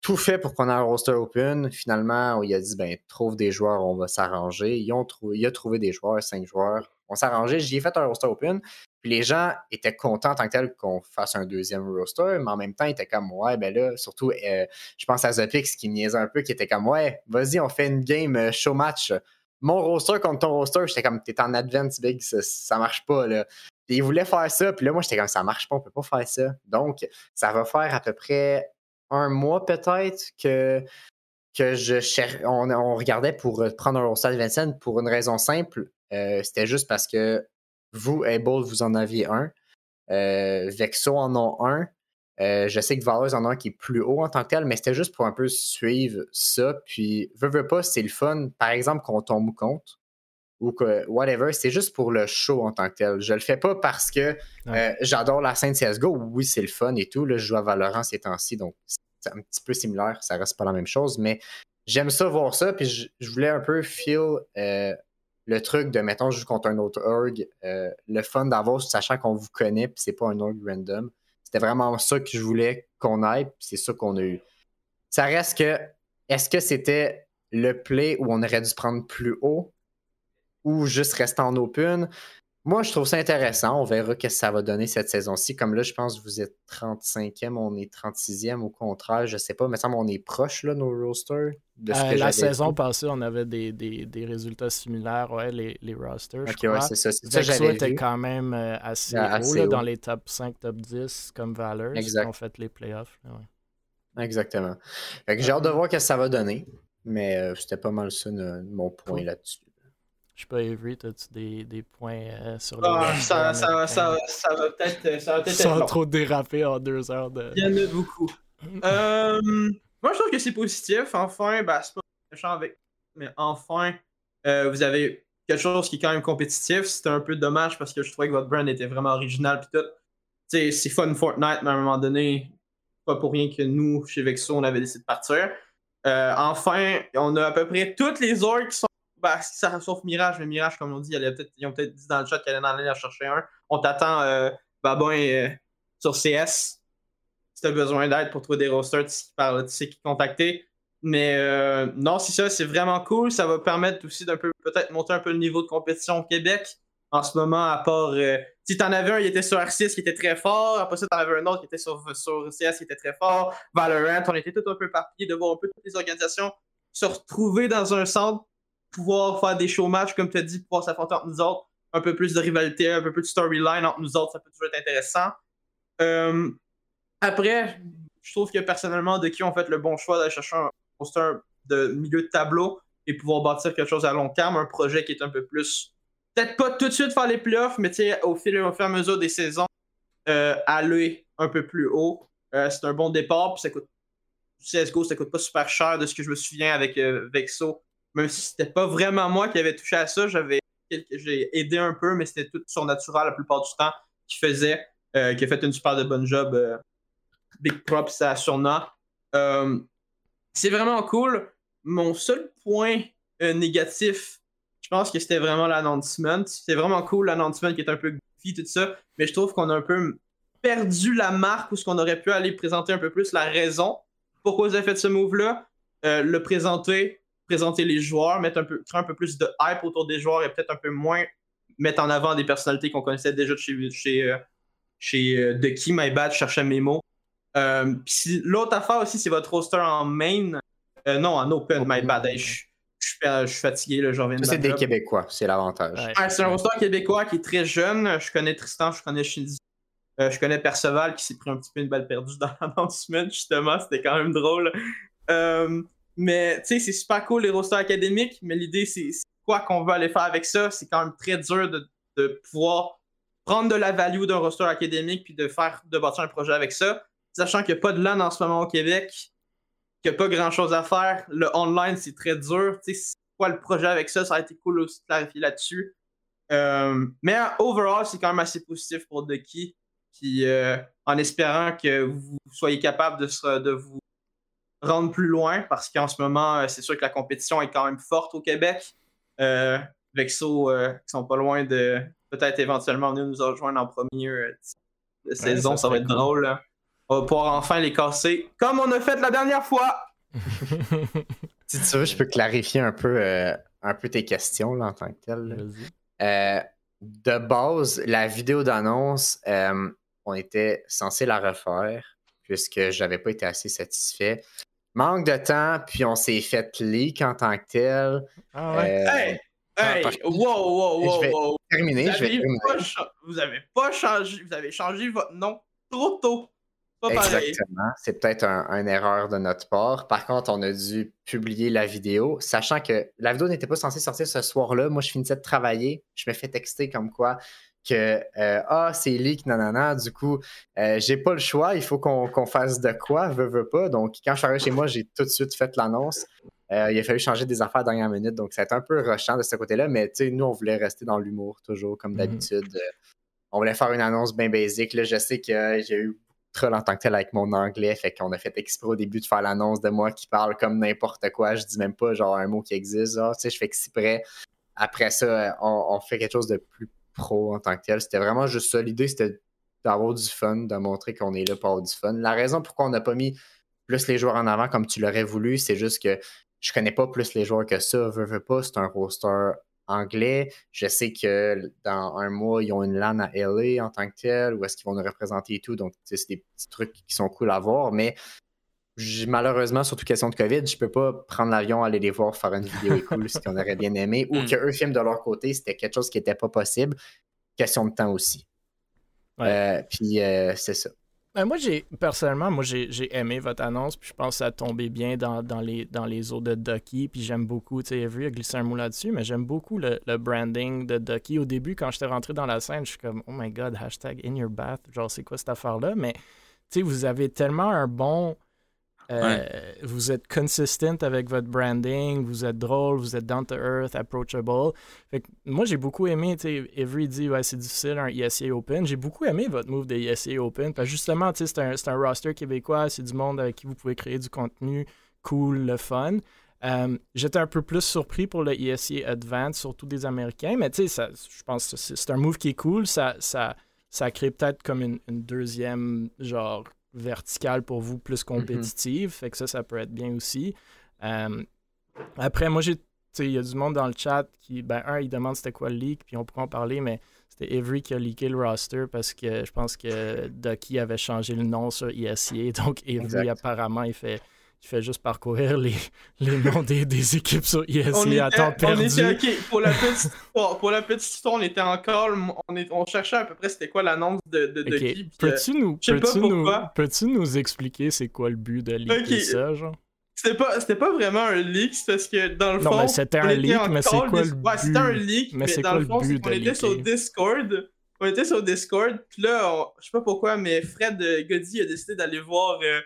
tout fait pour qu'on ait un roster Open. Finalement, il a dit ben, trouve des joueurs, on va s'arranger. il a trouvé des joueurs, cinq joueurs. On s'est arrangé. J'y ai fait un roster Open. Puis les gens étaient contents en tant que tel qu'on fasse un deuxième roster, mais en même temps, ils étaient comme ouais, ben là, surtout, euh, je pense à Zopix qui niaisait un peu, qui était comme ouais, vas-y, on fait une game show match. Mon roster contre ton roster, j'étais comme t'es en advance big, ça, marche pas là. Puis ils faire ça, puis là, moi, j'étais comme ça marche pas, on peut pas faire ça. Donc, ça va faire à peu près un mois peut-être que que je on, regardait pour prendre un roster Vincent pour une raison simple. Euh, c'était juste parce que vous, Able, vous en aviez un. Euh, Vexo en a un. Euh, je sais que Valors en a un qui est plus haut en tant que tel, mais c'était juste pour un peu suivre ça. Puis, veux, veux pas, c'est le fun. Par exemple, qu'on tombe compte ou que whatever, c'est juste pour le show en tant que tel. Je le fais pas parce que euh, j'adore la scène CSGO. Oui, c'est le fun et tout. Là, je joue à Valorant ces temps-ci, donc c'est un petit peu similaire. Ça reste pas la même chose, mais j'aime ça voir ça. Puis, je, voulais un peu feel le truc de, mettons, je joue contre un autre org, euh, le fun d'avoir, sachant qu'on vous connaît, puis c'est pas un org random. C'était vraiment ça que je voulais qu'on aille, puis c'est ça qu'on a eu. Ça reste que, est-ce que c'était le play où on aurait dû prendre plus haut ou juste rester en open? Moi, je trouve ça intéressant. On verra ce que ça va donner cette saison-ci. Comme là, je pense que vous êtes 35e, on est 36e au contraire. Je sais pas, mais ça on est proche, là, nos rosters. De ce euh, la saison passée, on avait des, des, des, résultats similaires, ouais, les, les rosters. Ok, ouais, c'est ça. C'est ça était quand même euh, assez, haut, dans les top 5, top 10 comme Valor. Exact. ont fait les playoffs. Exactement. j'ai hâte de voir ce que ça va donner. Mais euh, c'était pas mal ça mon point là-dessus. Je sais pas, Avery, as-tu des, des, points euh, sur le. Ah, ça, ça, ça, ça, va peut-être ça va peut Sans trop déraper en deux heures de. Il y en a beaucoup. euh, moi, je trouve que c'est positif. Enfin, bah, c'est pas méchant avec. Mais enfin, euh, vous avez quelque chose qui est quand même compétitif. C'était un peu dommage parce que je trouvais que votre brand était vraiment original. Puis tout. c'est fun Fortnite, mais à un moment donné, pas pour rien que nous, chez Vexo, on avait décidé de partir. Euh, enfin, on a à peu près toutes les orques qui sont bah, ça, sauf Mirage, mais Mirage, comme on dit, ils ont peut-être dit dans le chat qu'elle allait en aller chercher un. On t'attend, euh, Babin, euh, sur CS. Si tu as besoin d'aide pour trouver des rosters, tu sais qui contacter. Mais euh, non, c'est ça, c'est vraiment cool. Ça va permettre aussi d'un peu, peut-être monter un peu le niveau de compétition au Québec. En ce moment, à part. Euh, si t'en avais un, il était sur R6 qui était très fort. Après ça, t'en avais un autre qui était sur, sur CS qui était très fort. Valorant, on était tout un peu partis de voir un peu toutes les organisations se retrouver dans un centre pouvoir faire des show matchs, comme tu as dit, pouvoir s'affronter entre nous autres, un peu plus de rivalité, un peu plus de storyline entre nous autres, ça peut toujours être intéressant. Euh, après, je trouve que personnellement, de qui ont fait le bon choix d'aller chercher un poster de milieu de tableau et pouvoir bâtir quelque chose à long terme, un projet qui est un peu plus. Peut-être pas tout de suite faire les playoffs, mais au fil, au fur et à mesure des saisons, euh, aller un peu plus haut. Euh, c'est un bon départ, puis ça coûte. CSGO, ça coûte pas super cher de ce que je me souviens avec Vexo même si c'était pas vraiment moi qui avais touché à ça, j'avais j'ai aidé un peu, mais c'était tout surnaturel la plupart du temps qui faisait, euh, qui a fait une super bonne job. Euh, big props à Surna. Euh, c'est vraiment cool. Mon seul point négatif, je pense que c'était vraiment l'announcement. C'est vraiment cool l'announcement qui est un peu goofy, tout ça, mais je trouve qu'on a un peu perdu la marque ou ce qu'on aurait pu aller présenter un peu plus la raison pourquoi vous avez fait ce move-là. le présenter, présenter les joueurs, mettre un peu, créer un peu plus de hype autour des joueurs et peut-être un peu moins mettre en avant des personnalités qu'on connaissait déjà de chez, chez, euh, chez euh, The Key, My Bad, je cherchais mes mots. Euh, L'autre affaire aussi, c'est votre roster en main. Euh, non, en open, My Bad. je, suis fatigué, là, je reviens C'est des Québécois, c'est l'avantage. c'est un roster québécois qui est très jeune. Je connais Tristan, je connais Shinzi. je connais Perceval qui s'est pris un petit peu une balle perdue dans l'announcement, justement. C'était quand même drôle. Mais tu sais, c'est super cool les rosters académiques, mais l'idée, c'est quoi qu'on veut aller faire avec ça? C'est quand même très dur de, de pouvoir prendre de la value d'un roster académique puis de faire de bâtir un projet avec ça. Sachant qu'il n'y a pas de LAN en ce moment au Québec, qu'il n'y a pas grand chose à faire. Le online, c'est très dur. Tu sais, c'est quoi le projet avec ça? Ça a été cool aussi de clarifier là-dessus. Euh, mais overall, c'est quand même assez positif pour Ducky. Puis euh, en espérant que vous soyez capable de, de vous rendre plus loin parce qu'en ce moment, euh, c'est sûr que la compétition est quand même forte au Québec. Euh, Vexo, euh, qui sont pas loin de peut-être éventuellement venir nous rejoindre en première saison, ça, va être drôle. Hein. On va pouvoir enfin les casser comme on a fait la dernière fois. si tu veux, je peux clarifier un peu, un peu tes questions là, en tant que tel. de base, la vidéo d'annonce, on était censé la refaire puisque j'avais pas été assez satisfait. Manque de temps, puis on s'est fait leak en tant que tel. Ah ouais? Euh, hey! Hey! Wow, wow, wow, wow! Terminé, vous je vais Vous avez pas changé, vous avez changé votre nom trop tôt. Pas Exactement. C'est peut-être une erreur de notre part. Par contre, on a dû publier la vidéo, sachant que la vidéo n'était pas censée sortir ce soir-là. Moi, je finissais de travailler. Je me fais texter comme quoi que euh, ah c'est leak nanana du coup euh, j'ai pas le choix il faut qu'on fasse de quoi veux veux pas. Donc quand je suis arrivé chez moi j'ai tout de suite fait l'annonce. Euh, il a fallu changer des affaires à dernière minute. Donc ça a été un peu rushant de ce côté là mais tu sais nous on voulait rester dans l'humour toujours comme mhm. d'habitude. On voulait faire une annonce bien basique là. Je sais que j'ai eu trop en tant que tel avec mon anglais fait qu'on a fait exprès au début de faire l'annonce de moi qui parle comme n'importe quoi. Je dis même pas genre un mot qui existe tu sais je fais exprès. Après ça, on, fait quelque chose de plus pro en tant que tel. C'était vraiment juste ça. L'idée, c'était d'avoir du fun, de montrer qu'on est là pour avoir du fun. La raison pourquoi on n'a pas mis plus les joueurs en avant comme tu l'aurais voulu, c'est juste que je connais pas plus les joueurs que ça. Veux, veux pas, c'est un roster anglais. Je sais que dans un mois, ils ont une LAN à LA en tant que tel, ou est-ce qu'ils vont nous représenter et tout. Donc, c'est des petits trucs qui sont cool à voir. Mais malheureusement, surtout question de COVID, je peux pas prendre l'avion, aller les voir, faire une vidéo cool, ce qu'on aurait bien aimé, ou mm. qu'eux filment de leur côté, c'était quelque chose qui n'était pas possible. Question de temps aussi. Euh, puis euh, c'est ça. Ben, moi, j'ai personnellement, moi j'ai aimé votre annonce, puis je pense que ça a tombé bien dans, les, dans les eaux de Ducky, puis j'aime beaucoup, tu sais, Avery a glissé un mot là-dessus, mais j'aime beaucoup le, branding de Ducky. Au début, quand j'étais rentré dans la scène, je suis comme, oh my god, hashtag in your bath, genre c'est quoi cette affaire-là, mais tu sais, vous avez tellement un bon euh, vous êtes consistent avec votre branding, vous êtes drôle, vous êtes down to earth, approachable. moi, j'ai beaucoup aimé, tu sais, Every dit, ouais, c'est difficile un ESA Open. J'ai beaucoup aimé votre move de ESA Open. Parce justement, tu sais, c'est un, roster québécois, c'est du monde avec qui vous pouvez créer du contenu cool, le fun. Euh, j'étais un peu plus surpris pour le ESA Advance, surtout des Américains, mais tu sais, je pense que c'est un move qui est cool. Ça, ça, ça crée peut-être comme une, une deuxième, genre, verticale pour vous, plus mhm. compétitive. Fait que ça, ça peut être bien aussi. Euh, après, moi, j'ai. Il y a du monde dans le chat qui, ben, un, il demande c'était quoi le leak, puis on pourra en parler, mais c'était Avery qui a leaké le roster parce que je pense que Ducky avait changé le nom sur ESCA. Donc, Avery, apparemment, il fait tu fais juste parcourir les, les noms des, des, équipes sur ESC à temps perdu. pour, la petite, pour, la petite histoire, on était encore. On, est, on cherchait à peu près c'était quoi l'annonce de, de, de qui. Peux-tu nous, peux nous, peux nous expliquer c'est quoi le but de leaker ça, genre? C'était pas, pas vraiment un leak, c'est parce que dans le fond. Non, mais c'était un leak, mais c'est quoi le but? Ouais, c'était un leak, mais, dans le fond, on était sur Discord. On était sur Discord, puis là, je sais pas pourquoi, mais Fred euh, Goddy a décidé d'aller voir. Euh,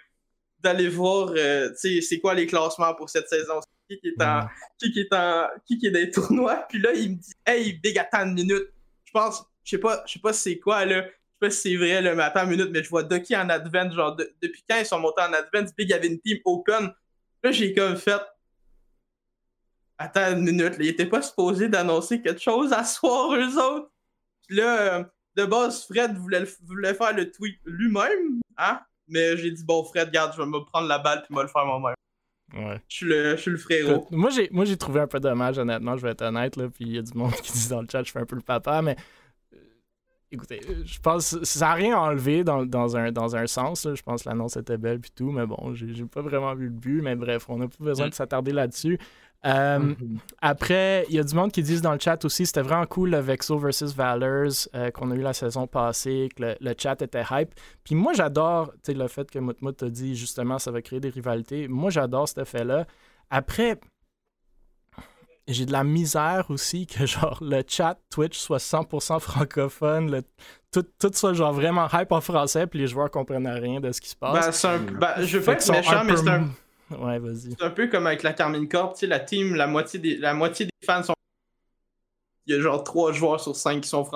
d'aller voir euh, c'est quoi les classements pour cette saison qui, est en qui, est en qui, est dans les tournois. Puis là il me dit hey big attends une minute je pense je sais pas je sais pas c'est quoi là. Je sais pas si c'est vrai là mais attends une minute mais je vois Ducky en advance genre depuis quand ils sont montés en advance big avait une team open. Là j'ai comme fait attends une minute là, il était pas supposé d'annoncer quelque chose à soir eux autres puis là euh, de base Fred voulait, voulait faire le tweet lui-même hein? Mais j'ai dit, bon, Fred, regarde, je vais me prendre la balle puis me le faire moi-même. Ouais. Je suis le, je suis le frérot. Moi j'ai, moi, j'ai trouvé un peu dommage, honnêtement, je vais être honnête. Là, puis il y a du monde qui dit dans le chat, je fais un peu le papa, mais euh, écoutez, euh, je pense ça n'a rien enlevé dans, dans, un, dans un sens. Je pense que l'annonce était belle puis tout, mais bon, j'ai, j'ai pas vraiment vu le but. Mais bref, on n'a pas besoin mm. de s'attarder là-dessus. Euh, mhm. Après, il y a du monde qui disent dans le chat aussi, c'était vraiment cool le Vexo versus Valors euh, qu'on a eu la saison passée, que le, chat était hype. Puis moi, j'adore le fait que Moutmout a dit justement ça va créer des rivalités. Moi, j'adore cet effet-là. Après, j'ai de la misère aussi que genre le chat Twitch soit 100% francophone, tout, tout, soit genre vraiment hype en français, puis les joueurs comprennent rien de ce qui se passe. Ben, un, ben, je veux pas être méchant, mais c'est un Ouais, vas-y. C'est un peu comme avec la Carmine Corp, tu sais, la team, la moitié des, la moitié des fans sont. Il y a genre trois joueurs sur cinq qui sont,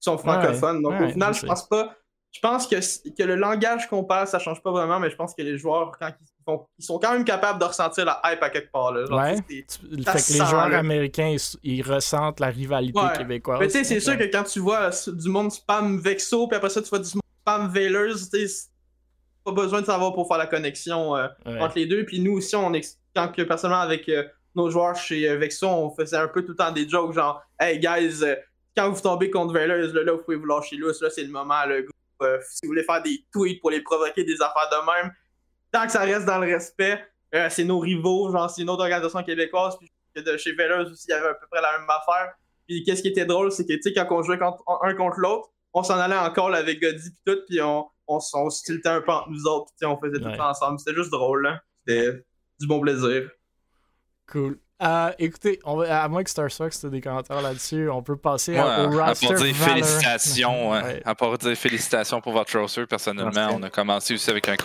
sont francophones. Donc au final, je, pense pas. Je pense que, que le langage qu'on parle, ça change pas vraiment, mais je pense que les joueurs, quand ils, font, ils sont quand même capables de ressentir la hype à quelque part. Là. ouais. fait que les joueurs américains, ils, ressentent la rivalité québécoise. Mais tu sais, c'est sûr que quand tu vois du monde spam Vexo, puis après ça, tu vois du monde spam Veilers, tu sais pas besoin de savoir pour faire la connexion euh, entre les deux. Puis nous aussi, on quand que personnellement avec euh, nos joueurs chez euh, Vexo, on faisait un peu tout le temps des jokes genre Hey guys, quand vous tombez contre Valors, là, vous pouvez vous lâcher lousse, là c'est le moment, le si vous voulez faire des tweets pour les provoquer des affaires de même, tant que ça reste dans le respect, c'est nos rivaux, genre c'est une autre organisation québécoise, puis de chez Valors aussi, il y avait à peu près la même affaire. Puis qu'est-ce qui était drôle, c'est que tu sais, quand on jouait un contre l'autre, on s'en allait encore avec Goddy puis tout, puis on, on, on se tiltait un peu entre nous autres, on faisait tout ça ensemble. C'était juste drôle, hein. C'était du bon plaisir. Cool. Euh, écoutez, on va, à moins que Star Sox ait des commentaires là-dessus, on peut passer au roster. À part dire félicitations, à part dire félicitations pour votre roster, personnellement, on a commencé aussi avec un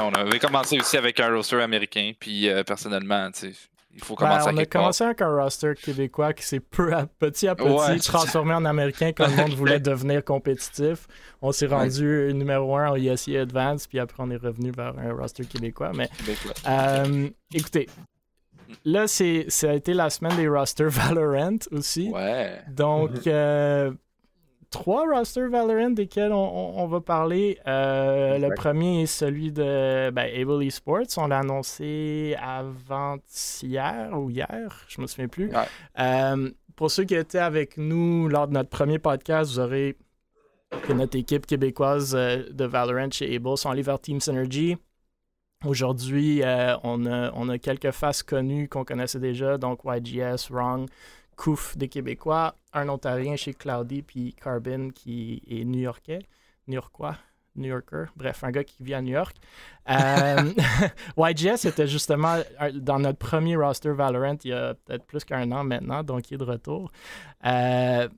on avait commencé aussi avec un roster américain, puis euh, personnellement, tu sais, il faut ben, commencer On a commencé avec un roster québécois qui s'est petit à petit transformé en américain quand le monde voulait devenir compétitif. On s'est rendu numéro un en ESE Advance, puis après on est revenu vers un roster québécois. Mais euh, écoutez, là, c'est, ça a été la semaine des rosters Valorant aussi. Ouais. Donc, euh, trois rosters Valorant desquels on, va parler. Euh, le premier est celui de ben, Able Esports. On l'a annoncé avant-hier ou hier, je me souviens plus. Euh, pour ceux qui étaient avec nous lors de notre premier podcast, vous aurez que notre équipe québécoise de Valorant chez Able sont allés vers Team Synergy. Aujourd'hui, euh, on, a, quelques faces connues qu'on connaissait déjà, donc YGS, Wrong, Kouf des Québécois, un Ontarien chez Cloudy, puis Carbon qui est new-yorkais, new-yorkois, New Yorker, bref, un gars qui vit à New York. Euh, YGS était justement dans notre premier roster Valorant il y a peut-être plus qu'un an maintenant, donc il est de retour. Euh,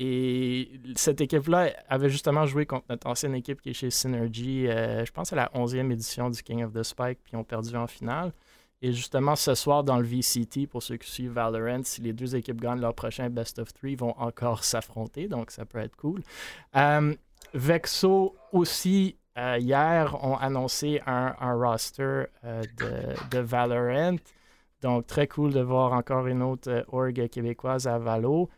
et cette équipe-là avait justement joué contre notre ancienne équipe qui est chez Synergy, euh, je pense à la 11e édition du King of the Spike, puis ils ont perdu en finale. Et justement, ce soir, dans le VCT, pour ceux qui suivent Valorant, si les deux équipes gagnent leur prochain Best of Three, vont encore s'affronter, donc ça peut être cool. Euh, Vexo aussi, euh, hier, ont annoncé un, roster de, de, Valorant. Donc, très cool de voir encore une autre org québécoise à Valo.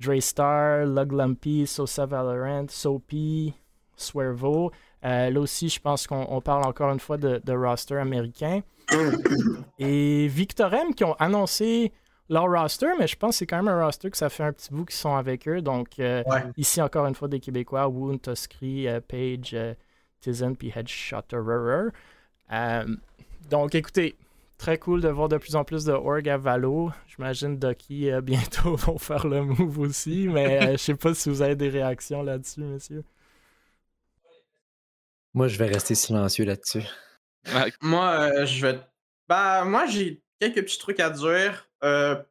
Draystar, Luglumpy, Sosa Valorant, Soapy, Swervo. Euh, là aussi, je pense qu'on parle encore une fois de, roster américain. Et Victorem qui ont annoncé leur roster, mais je pense que c'est quand même un roster que ça fait un petit bout qu'ils sont avec eux. Donc, euh, ici, encore une fois, des Québécois, Woon, Toskri, euh, Page, Tizen, puis Headshotterer. donc, écoutez, Très cool de voir de plus en plus de org à Valo. J'imagine Ducky euh, bientôt vont faire le move aussi, mais je sais pas si vous avez des réactions là-dessus, monsieur. Moi, je vais rester silencieux là-dessus. moi, euh, je vais. Bah, moi, j'ai quelques petits trucs à dire.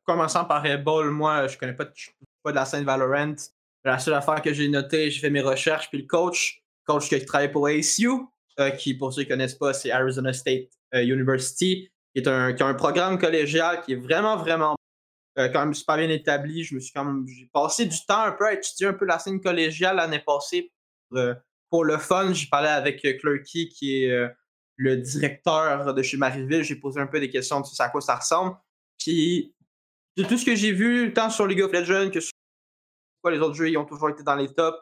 commençant par Rebel, moi, je connais pas, pas de la scène Valorant. La seule affaire que j'ai notée, j'ai fait mes recherches, puis le coach, coach qui travaille pour ASU, qui, pour ceux qui connaissent pas, c'est Arizona State University qui, est un, qui a un programme collégial qui est vraiment, vraiment euh, quand même super bien établi. Je me suis quand même, j'ai passé du temps un peu à étudier un peu la scène collégiale l'année passée pour, euh, le fun. J'ai parlé avec euh, Clerky, qui est le directeur de chez Marieville. J'ai posé un peu des questions de à quoi ça ressemble. Puis, de tout ce que j'ai vu, tant sur League of Legends que sur les autres jeux, ils ont toujours été dans les tops.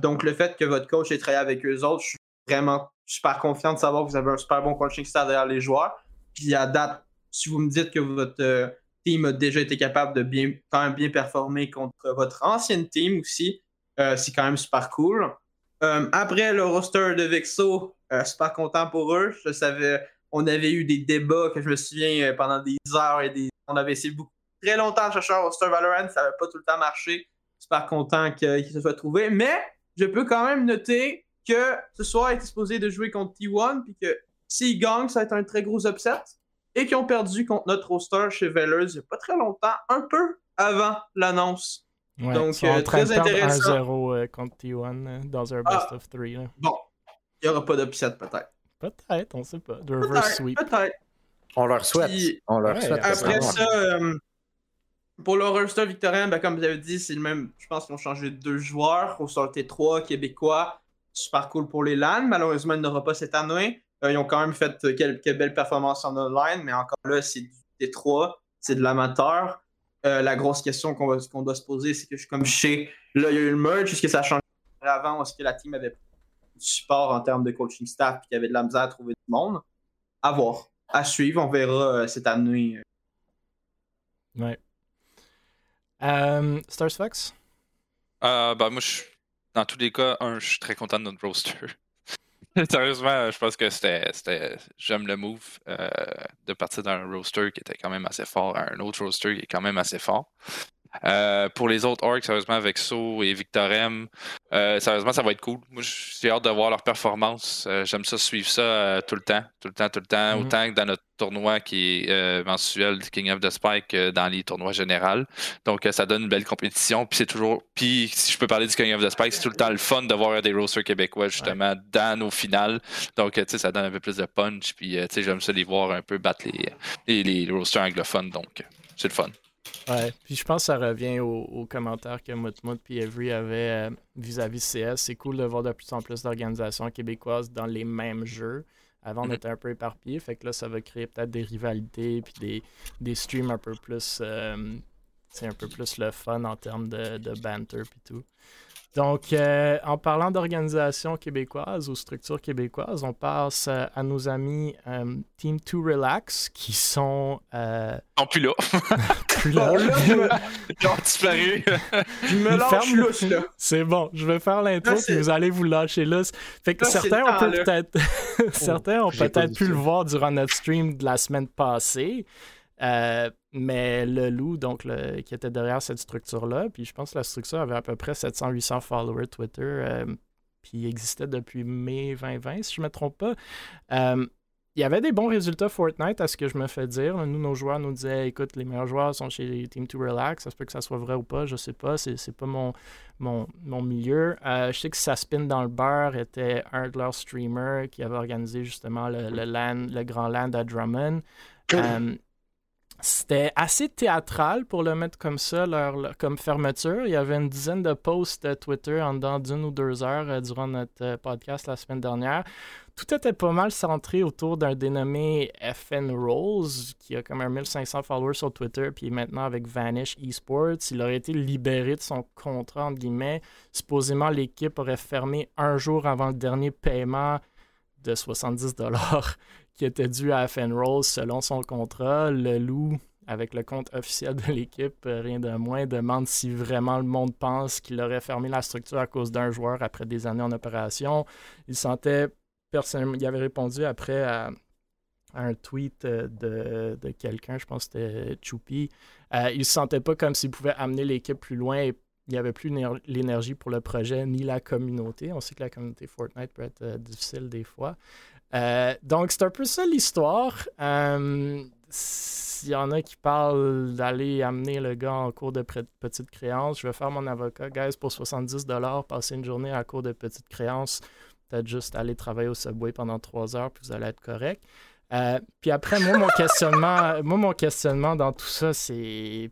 donc, le fait que votre coach ait travaillé avec eux autres, je suis vraiment super confiant de savoir que vous avez un super bon coaching staff derrière les joueurs. Puis à date, si vous me dites que votre euh, team a déjà été capable de bien, quand même bien performer contre votre ancienne team aussi, euh, c'est quand même super cool. Euh, après le roster de Vexo, super content pour eux. Je savais, on avait eu des débats que je me souviens pendant des heures et des. On avait essayé beaucoup, très longtemps de chercher un roster Valorant, ça n'avait pas tout le temps marché. Super content qu'il se soit trouvé. Mais je peux quand même noter que ce soir, il est supposé de jouer contre T1, puis que S'ils gagnent, ça va être un très gros upset. Et qui ont perdu contre notre roster chez Vellers il n'y a pas très longtemps, un peu avant l'annonce. Donc, euh, très intéressant. 1-0 euh, contre T1 euh, dans un best ah. of 3. Bon, il n'y aura pas d'upset peut-être. Peut-être, on ne sait pas. De reverse sweep. Peut-être. On leur souhaite. on leur souhaite. Après ça, pour le roster victorien, ben, comme vous avez dit, c'est le même. Je pense qu'ils ont changé deux joueurs. Au t 3 québécois. Super cool pour les LAN. Malheureusement, il n'aura pas cette année. Euh, ils ont quand même fait euh, quelques belles performances en online, mais encore là, c'est du T3, c'est de l'amateur. Euh, la grosse question qu'on doit se poser, c'est que je, comme je sais, là, il y a eu le merge, est-ce que ça a changé avant, est-ce que la team avait du support en termes de coaching staff et qu'il y avait de la misère à trouver du monde? À voir. À suivre, on verra cette année. Ouais. Stars Fox? bah, moi, dans tous les cas, un, je suis très content de notre roster. Sérieusement, je pense que c'était. J'aime le move euh, de partir d'un roster qui était quand même assez fort un autre roster qui est quand même assez fort. Euh, pour les autres orcs, sérieusement, avec So et Victorem, euh, sérieusement, ça va être cool. Moi, j'ai hâte de voir leur performance. Euh, j'aime ça suivre ça tout le temps, tout le temps, tout le temps. Mm-hmm. Autant que dans notre tournoi qui est mensuel du King of the Spike dans les tournois généraux. Donc, ça donne une belle compétition. Puis c'est toujours. Puis si je peux parler du King of the Spike, c'est tout le temps le fun de voir des rosters québécois justement dans nos finales. Donc, tu sais, ça donne un peu plus de punch. Puis, tu sais, j'aime ça les voir un peu battre les, les, les rosters anglophones. Donc, c'est le fun. Ouais, puis je pense que ça revient aux, commentaires que Mutmut et Every avaient euh, vis-à-vis CS. C'est cool de voir de plus en plus d'organisations québécoises dans les mêmes jeux. Avant, on Mhm. était un peu éparpillé. Fait que là, ça va créer peut-être des rivalités puis des, des streams un peu plus. euh, c'est un peu plus le fun en termes de, de banter puis tout. Donc, euh, en parlant d'organisation québécoise ou structure québécoise, on passe euh, à nos amis euh, Team 2 Relax qui sont euh, sont plus là. plus là. Ils ont disparu. je me lâche ferme- lousse, là. C'est bon, je vais faire l'intro puis vous allez vous lâcher là. Fait que Là, certains ont temps, peut- là. peut-être certains ont peut-être pu le voir durant notre stream de la semaine passée. Euh, mais le loup, donc le, qui était derrière cette structure-là, puis je pense que la structure avait à peu près 700-800 followers Twitter, euh, puis il existait depuis mai 2020, si je ne me trompe pas. Euh, il y avait des bons résultats Fortnite, à ce que je me fais dire. Nous, nos joueurs nous disaient écoute, les meilleurs joueurs sont chez Team 2 Relax. Ça se peut que ça soit vrai ou pas, je sais pas. C'est, c'est pas mon, mon, mon milieu. Euh, je sais que Saspin dans le beurre était un de leurs streamers qui avait organisé justement le, le, LAN, le grand land à Drummond. Euh, c'était assez théâtral pour le mettre comme ça, comme fermeture. Il y avait une dizaine de posts Twitter en dedans d'une ou deux heures euh, durant notre euh, podcast la semaine dernière. Tout était pas mal centré autour d'un dénommé FN Rose, qui a comme un 1500 followers sur Twitter, puis maintenant avec Vanish Esports. Il aurait été libéré de son contrat, entre guillemets. Supposément, l'équipe aurait fermé un jour avant le dernier paiement de 70 qui était dû à FN Rose selon son contrat. Le loup, avec le compte officiel de l'équipe, euh, rien de moins, demande si vraiment le monde pense qu'il aurait fermé la structure à cause d'un joueur après des années en opération. Il sentait personnellement, il avait répondu après à, un tweet euh, de, de quelqu'un, je pense que c'était Choupi. Euh, il se sentait pas comme s'il pouvait amener l'équipe plus loin et il n'y avait plus l'éner- l'énergie pour le projet ni la communauté. On sait que la communauté Fortnite peut être difficile des fois. Euh, donc, c'est un peu ça l'histoire. Euh, S'il y en a qui parlent d'aller amener le gars en cours de petite créance, je vais faire mon avocat, guys, pour 70 passer une journée à cours de petite créance. Peut-être juste aller travailler au Subway pendant trois heures, puis vous allez être correct. Euh, puis après, moi, mon questionnement, moi, mon questionnement dans tout ça, c'est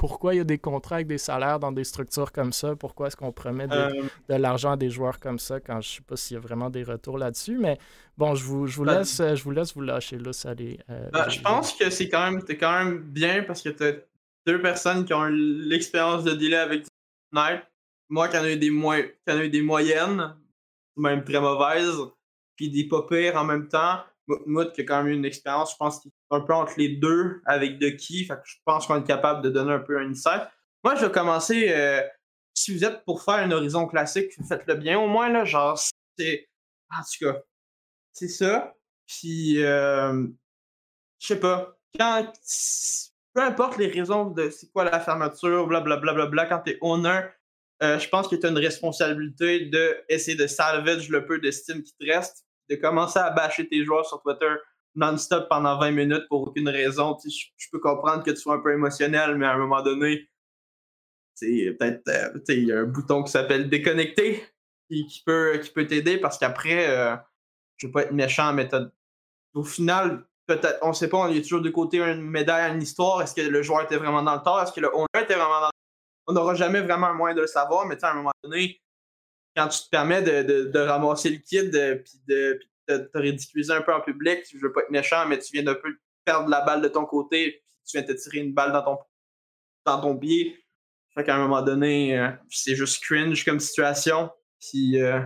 pourquoi il y a des contrats avec des salaires dans des structures comme ça? Pourquoi est-ce qu'on promet Euh, de l'argent à des joueurs comme ça quand je sais pas s'il y a vraiment des retours là-dessus? Mais bon, je vous, je vous, Ben- laisse, euh, je vous laisse vous lâcher là, ça euh, ben, je pense que c'est quand même, quand même bien parce que t'as deux personnes qui ont l'expérience de dealer avec Fortnite. Moi, qui en ai eu des, mo- qui en ai eu des moyennes, même très mauvaises, puis des pas pires en même temps. Mo- Mout qui a quand même eu une expérience, je pense qu'il est un peu entre les deux avec de qui. Je pense qu'on est capable de donner un peu un insight. Moi, je vais commencer. euh, si vous êtes pour faire un horizon classique, faites-le bien au moins, là. Genre, c'est. En tout cas, c'est ça. Puis, euh, je sais pas. Quand. Peu importe les raisons de c'est quoi la fermeture, blablabla, bla, bla, bla, quand t'es owner, euh, je pense que tu as une responsabilité d'essayer de salvage le peu d'estime qui te reste, de commencer à bâcher tes joueurs sur Twitter non-stop pendant 20 minutes pour aucune raison. Tu sais, Je peux comprendre que tu sois un peu émotionnel, mais à un moment donné, peut-être euh, il y a un bouton qui s'appelle déconnecter qui, qui peut, qui peut t'aider parce qu'après, euh, je veux pas être méchant, mais au final, peut-être, on sait pas, on est toujours de côté une médaille, une histoire. Est-ce que le joueur était vraiment dans le tort? Est-ce que le owner était vraiment dans le? On n'aura jamais vraiment un moyen de le savoir, mais à un moment donné, quand tu te permets de, de- de ramasser le kid euh, puis de, te ridiculiser un peu en public, je veux pas être méchant, mais tu viens d'un peu perdre la balle de ton côté, puis tu viens te tirer une balle dans ton, dans ton pied. Fait qu'à un moment donné, euh, c'est juste cringe comme situation. Puis euh,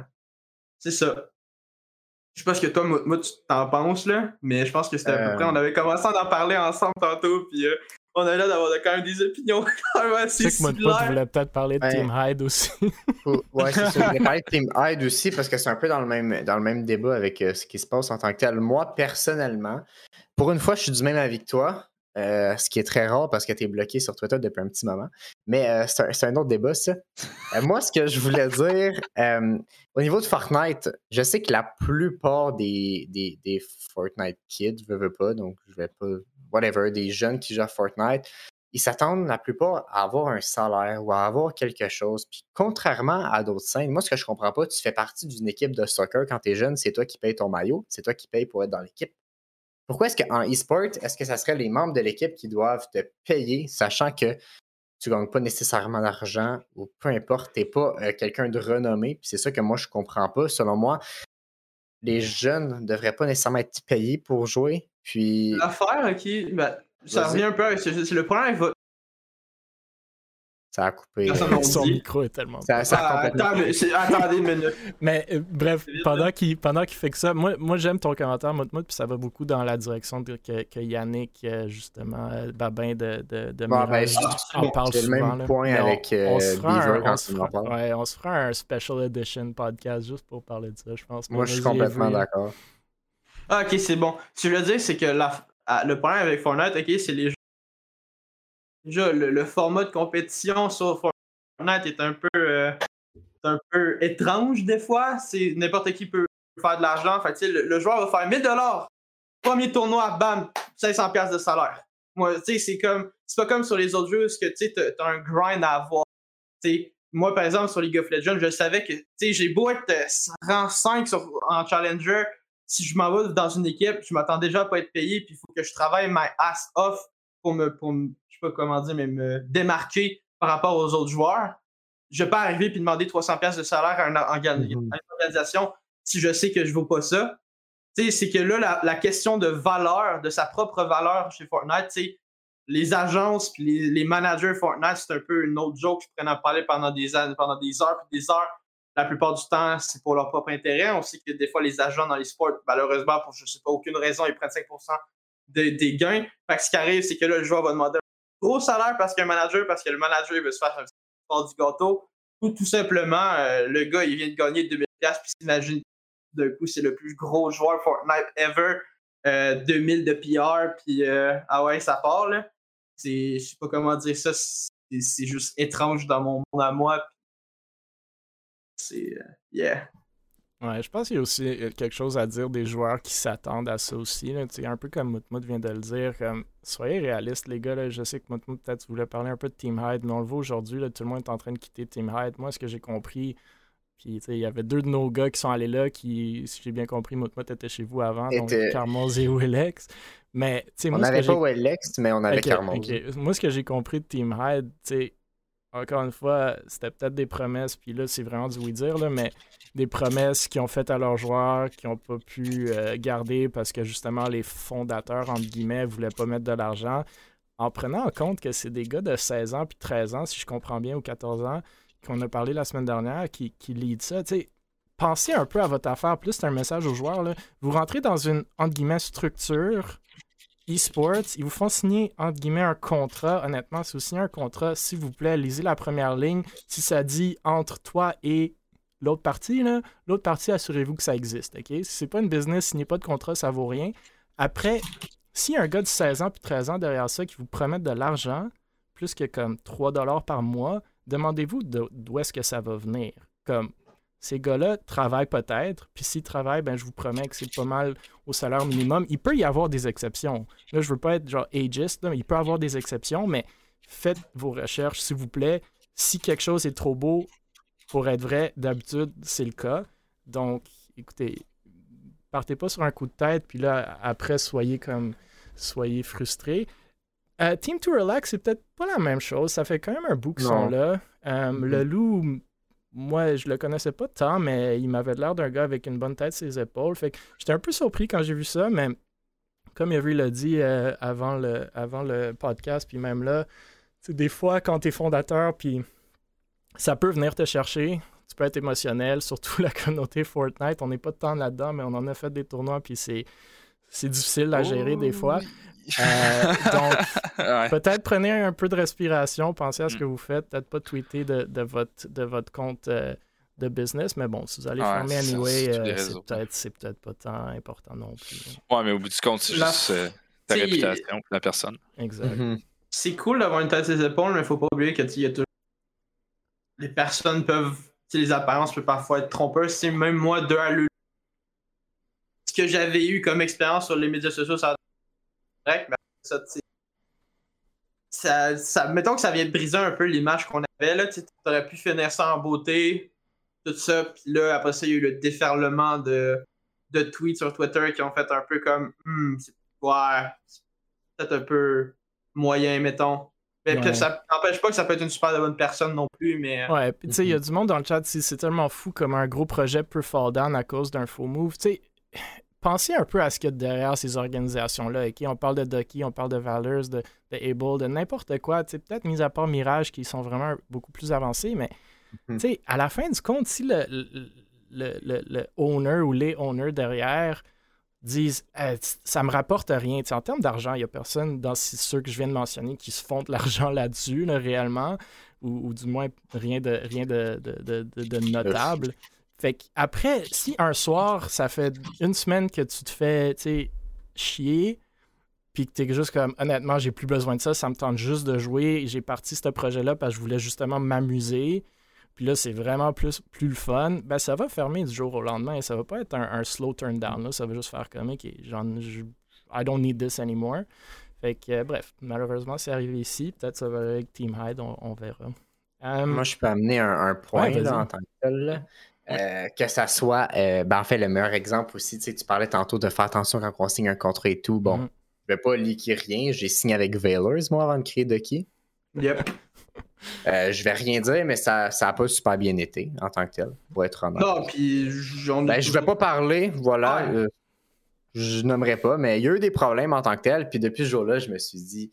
c'est ça. Je sais pas ce que toi, moi, tu t'en penses, là, mais je pense que c'était à peu Euh. près. On avait commencé à en parler ensemble tantôt, puis euh, on a l'air d'avoir quand même des opinions quand même Je assez sais que moi, tu similaires. voulais peut-être parler de Ouais. Team Hyde aussi. Ouais, c'est ça. Je voulais parler de Team Hyde aussi parce que c'est un peu dans le même, dans le même débat avec euh, ce qui se passe en tant que tel. Moi, personnellement, pour une fois, je suis du même avis que toi, euh, ce qui est très rare parce que tu es bloqué sur Twitter depuis un petit moment. Mais euh, c'est un, autre débat, ça. Euh, moi, ce que je voulais dire, euh, au niveau de Fortnite, je sais que la plupart des, des, des Fortnite kids, veux, veux pas, donc je vais pas, whatever, des jeunes qui jouent à Fortnite, ils s'attendent la plupart à avoir un salaire ou à avoir quelque chose. Puis contrairement à d'autres scènes, moi, ce que je comprends pas, tu fais partie d'une équipe de soccer quand tu es jeune, c'est toi qui payes ton maillot, c'est toi qui payes pour être dans l'équipe. Pourquoi est-ce qu'en e-sport, est-ce que ça serait les membres de l'équipe qui doivent te payer, sachant que tu gagnes pas nécessairement d'argent ou peu importe, t'es pas euh, quelqu'un de renommé? Puis c'est ça que moi, je comprends pas. Selon moi, les jeunes ne devraient pas nécessairement être payés pour jouer. Puis. L'affaire, ok, ben, ça revient un peu. C'est le problème avec ça a coupé. Son micro est tellement. Ça, ça ah, attendez une minute. mais euh, bref, pendant qu'il pendant qu'il fait que ça, moi, moi j'aime ton commentaire, Moutmout, puis ça va beaucoup dans la direction de, que, que, Yannick, euh, justement, euh, Babin de, de, de bon, ben, en parle souvent. le même là. point Mais avec on, on se fera Beaver un, on se fera, parles. ouais, on se fera un special edition podcast juste pour parler de ça, je pense. Moi, je suis complètement d'accord. Ah, ok, c'est bon. Ce que je veux dire, c'est que ah, le problème avec Fortnite, ok, c'est les jeux. Déjà, le, format de compétition sur Fortnite est un peu, euh, un peu étrange des fois. C'est n'importe qui peut faire de l'argent. Fait le, le joueur va faire 1000 dollars. Premier tournoi, bam, 500 pièces de salaire. Moi, tu sais, c'est comme, c'est pas comme sur les autres jeux, que tu t'as un grind à avoir. Moi, par exemple, sur League of Legends, je savais que, j'ai beau être euh, rang 5 sur, en Challenger, si je m'en vais dans une équipe, je m'attends déjà à pas être payé, puis il faut que je travaille my ass off pour me, pour me- je sais pas comment dire, mais me démarquer par rapport aux autres joueurs. Je vais pas arriver puis demander 300 pièces de salaire à une, orga- Mhm. à une organisation si je sais que je vaux pas ça. C'est que là, la, la question de valeur, de sa propre valeur chez Fortnite, les agences puis les, les managers Fortnite, c'est un peu une autre joke. Je pourrais en parler pendant des pendant des heures puis des heures. La plupart du temps, c'est pour leur propre intérêt. On sait que des fois, les agents dans les sports, malheureusement, pour je sais pas aucune raison, ils prennent 5% de- des gains. Fait que ce qui arrive, c'est que là, le joueur va demander un gros salaire parce qu'il y a un manager, parce que le manager veut se faire un part du gâteau. Ou tout simplement, euh, le gars, il vient de gagner 2000$ puis s'imagine d'un coup, c'est le plus gros joueur Fortnite ever. Euh, 2000 de PR, puis euh, ah ouais, ça part, là. Je sais pas comment dire ça, c'est juste étrange dans mon monde à moi. C'est, euh, yeah. Ouais, je pense qu'il y a aussi euh, quelque chose à dire des joueurs qui s'attendent à ça aussi. Là. Un peu comme Moutmout vient de le dire. comme, soyez réalistes, les gars. Là. Je sais que Moutmout, peut-être, tu voulais parler un peu de Team Hyde, mais on le voit aujourd'hui. là, Tout le monde est en train de quitter Team Hyde. Moi, ce que j'ai compris, puis tu sais, il y avait deux de nos gars qui sont allés là, qui, si j'ai bien compris, Moutmout était chez vous avant, donc Était- Carmoz et Willex. Mais tu sais, On n'avait pas Wellex, mais on avait Ok, Carmos. ok. Moi, ce que j'ai compris de Team Hyde, tu sais, encore une fois, c'était peut-être des promesses, puis là, c'est vraiment du oui-dire, mais des promesses qu'ils ont faites à leurs joueurs, qui n'ont pas pu euh, garder parce que justement, les fondateurs, entre guillemets, voulaient pas mettre de l'argent. En prenant en compte que c'est des gars de 16 ans puis 13 ans, si je comprends bien, ou 14 ans, qu'on a parlé la semaine dernière, qui, qui lead ça, tu sais, pensez un peu à votre affaire. Plus, c'est un message aux joueurs. Là. Vous rentrez dans une, entre guillemets, structure e-sports, ils vous font signer, entre guillemets, un contrat. Honnêtement, si vous signez un contrat, s'il vous plaît, lisez la première ligne. Si ça dit entre toi et l'autre partie, l'autre partie, assurez-vous que ça existe. ok? Si c'est pas une business, signez pas de contrat, ça vaut rien. Après, s'il y a un gars de 16 ans puis 13 ans derrière ça qui vous promet de l'argent, plus que comme 3 dollars par mois, demandez-vous de- d'où est-ce que ça va venir? Comme ces gars-là travaillent peut-être, puis s'ils travaillent, ben je vous promets que c'est pas mal au salaire minimum. Il peut y avoir des exceptions. Là, je veux pas être genre ageist, là, mais il peut y avoir des exceptions, mais faites vos recherches, s'il vous plaît. Si quelque chose est trop beau pour être vrai, d'habitude, c'est le cas. Donc, écoutez, partez pas sur un coup de tête, puis là, après, soyez comme soyez frustrés. Euh, Team to Relax, c'est peut-être pas la même chose. Ça fait quand même un bout qu'ils sont là. Euh. Le loup, m- moi, je le connaissais pas tant, mais il m'avait l'air d'un gars avec une bonne tête sur ses épaules. Fait que j'étais un peu surpris quand j'ai vu ça, mais comme Yuri l'a dit euh, avant, le, avant le podcast, puis même là, des fois, quand tu es fondateur, puis ça peut venir te chercher. Tu peux être émotionnel, surtout la communauté Fortnite. On n'est pas tant là-dedans, mais on en a fait des tournois, puis c'est, c'est difficile à gérer des fois. Euh, donc, Ouais. peut-être prenez un peu de respiration, pensez à ce Mm. que vous faites, peut-être pas tweeter de, de votre, de votre compte euh, de business, mais bon, si vous allez Ouais, fermer anyway, euh, c'est peut-être, pas tant important non plus. Ouais, mais au bout du compte, c'est La- juste euh, ta réputation pour la personne. Exact. Mhm. c'est cool d'avoir une tête sur les épaules, mais faut pas oublier que y a toujours. Les personnes peuvent. Les apparences peuvent parfois être trompeuses. C'est même moi, de à l'u- Ce que j'avais eu comme expérience sur les médias sociaux, ça correct, mais ça, tu sais, ça, ça, mettons que ça vient de briser un peu l'image qu'on avait. Là, tu aurais pu finir ça en beauté, tout ça. Puis là, après ça, il y a eu le déferlement de, de tweets sur Twitter qui ont fait un peu comme Hmm, c'est ouais, c'est peut-être un peu moyen, mettons. Mais Ouais. peut-être ça n'empêche pas que ça peut être une super bonne personne non plus, mais. Ouais, puis tu sais, il y a Mhm. du monde dans le chat, c'est c'est tellement fou comme un gros projet peut fall down à cause d'un faux move. Tu sais, pensez un peu à ce qu'il y a derrière ces organisations-là. On parle de Ducky, on parle de Valors, de, de Able, de n'importe quoi. Peut-être mis à part Mirage qui sont vraiment beaucoup plus avancés, mais mhm. à la fin du compte, si le, le, le, owner ou les owners derrière disent ça ça me rapporte rien. en termes d'argent, il n'y a personne dans ceux que je viens de mentionner qui se font de l'argent là-dessus, réellement, ou, du moins rien de, rien de, de notable. Fait après, si un soir, ça fait une semaine que tu te fais, chier, puis que t'es juste comme, honnêtement, j'ai plus besoin de ça, ça me tente juste de jouer, j'ai parti ce projet-là parce que je voulais justement m'amuser, puis là, c'est vraiment plus, plus le fun, ben ça va fermer du jour au lendemain, ça va pas être un, slow turn down, là, ça va juste faire comme, ok, genre, I don't need this anymore. Fait que, euh, bref, malheureusement, c'est arrivé ici, peut-être ça va avec Team Hyde, on, verra. Moi, je peux amener un, point en tant que tel. Euh, que ça soit, euh, ben en fait, le meilleur exemple aussi, tu, sais, tu parlais tantôt de faire attention quand on signe un contrat et tout. Bon, mm-hmm. je vais pas liquer rien. J'ai signé avec Valors, moi, avant de créer Ducky. Yep. Euh, je vais rien dire, mais ça n'a pas super bien été en tant que tel, pour être honnête. Non, puis j'en ben, Je vais pas parler, voilà. je nommerai pas, mais il y a eu des problèmes en tant que tel. Puis depuis ce jour-là, je me suis dit,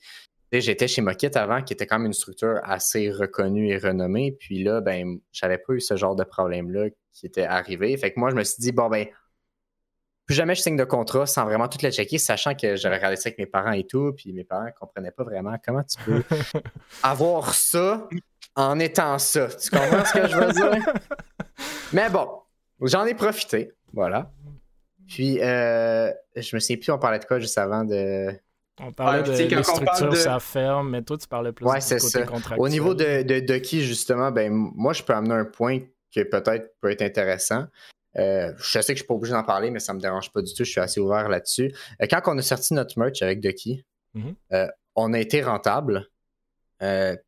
J'étais chez Moquette avant, qui était quand même une structure assez reconnue et renommée. Puis là, ben, j'avais pas eu ce genre de problème-là qui était arrivé. Fait que moi, je me suis dit, bon, ben, plus jamais je signe de contrat sans vraiment tout le checker, sachant que j'avais regardé ça avec mes parents et tout. Puis mes parents comprenaient pas vraiment comment tu peux avoir ça en étant ça. Tu comprends ce que je veux dire? Mais bon, j'en ai profité. Voilà. Puis, euh, je me souviens plus, on parlait de quoi juste avant de. On parlait de les structures, ça ferme, mais toi, tu parlais plus ouais, du côté contractuel. Au niveau de, de, qui, justement, ben, moi, je peux amener un point qui peut-être peut être intéressant. Euh, je sais que je ne suis pas obligé d'en parler, mais ça ne me dérange pas du tout. Je suis assez ouvert là-dessus. Euh, quand on a sorti notre merch avec Ducky, mhm. euh, on a été rentable.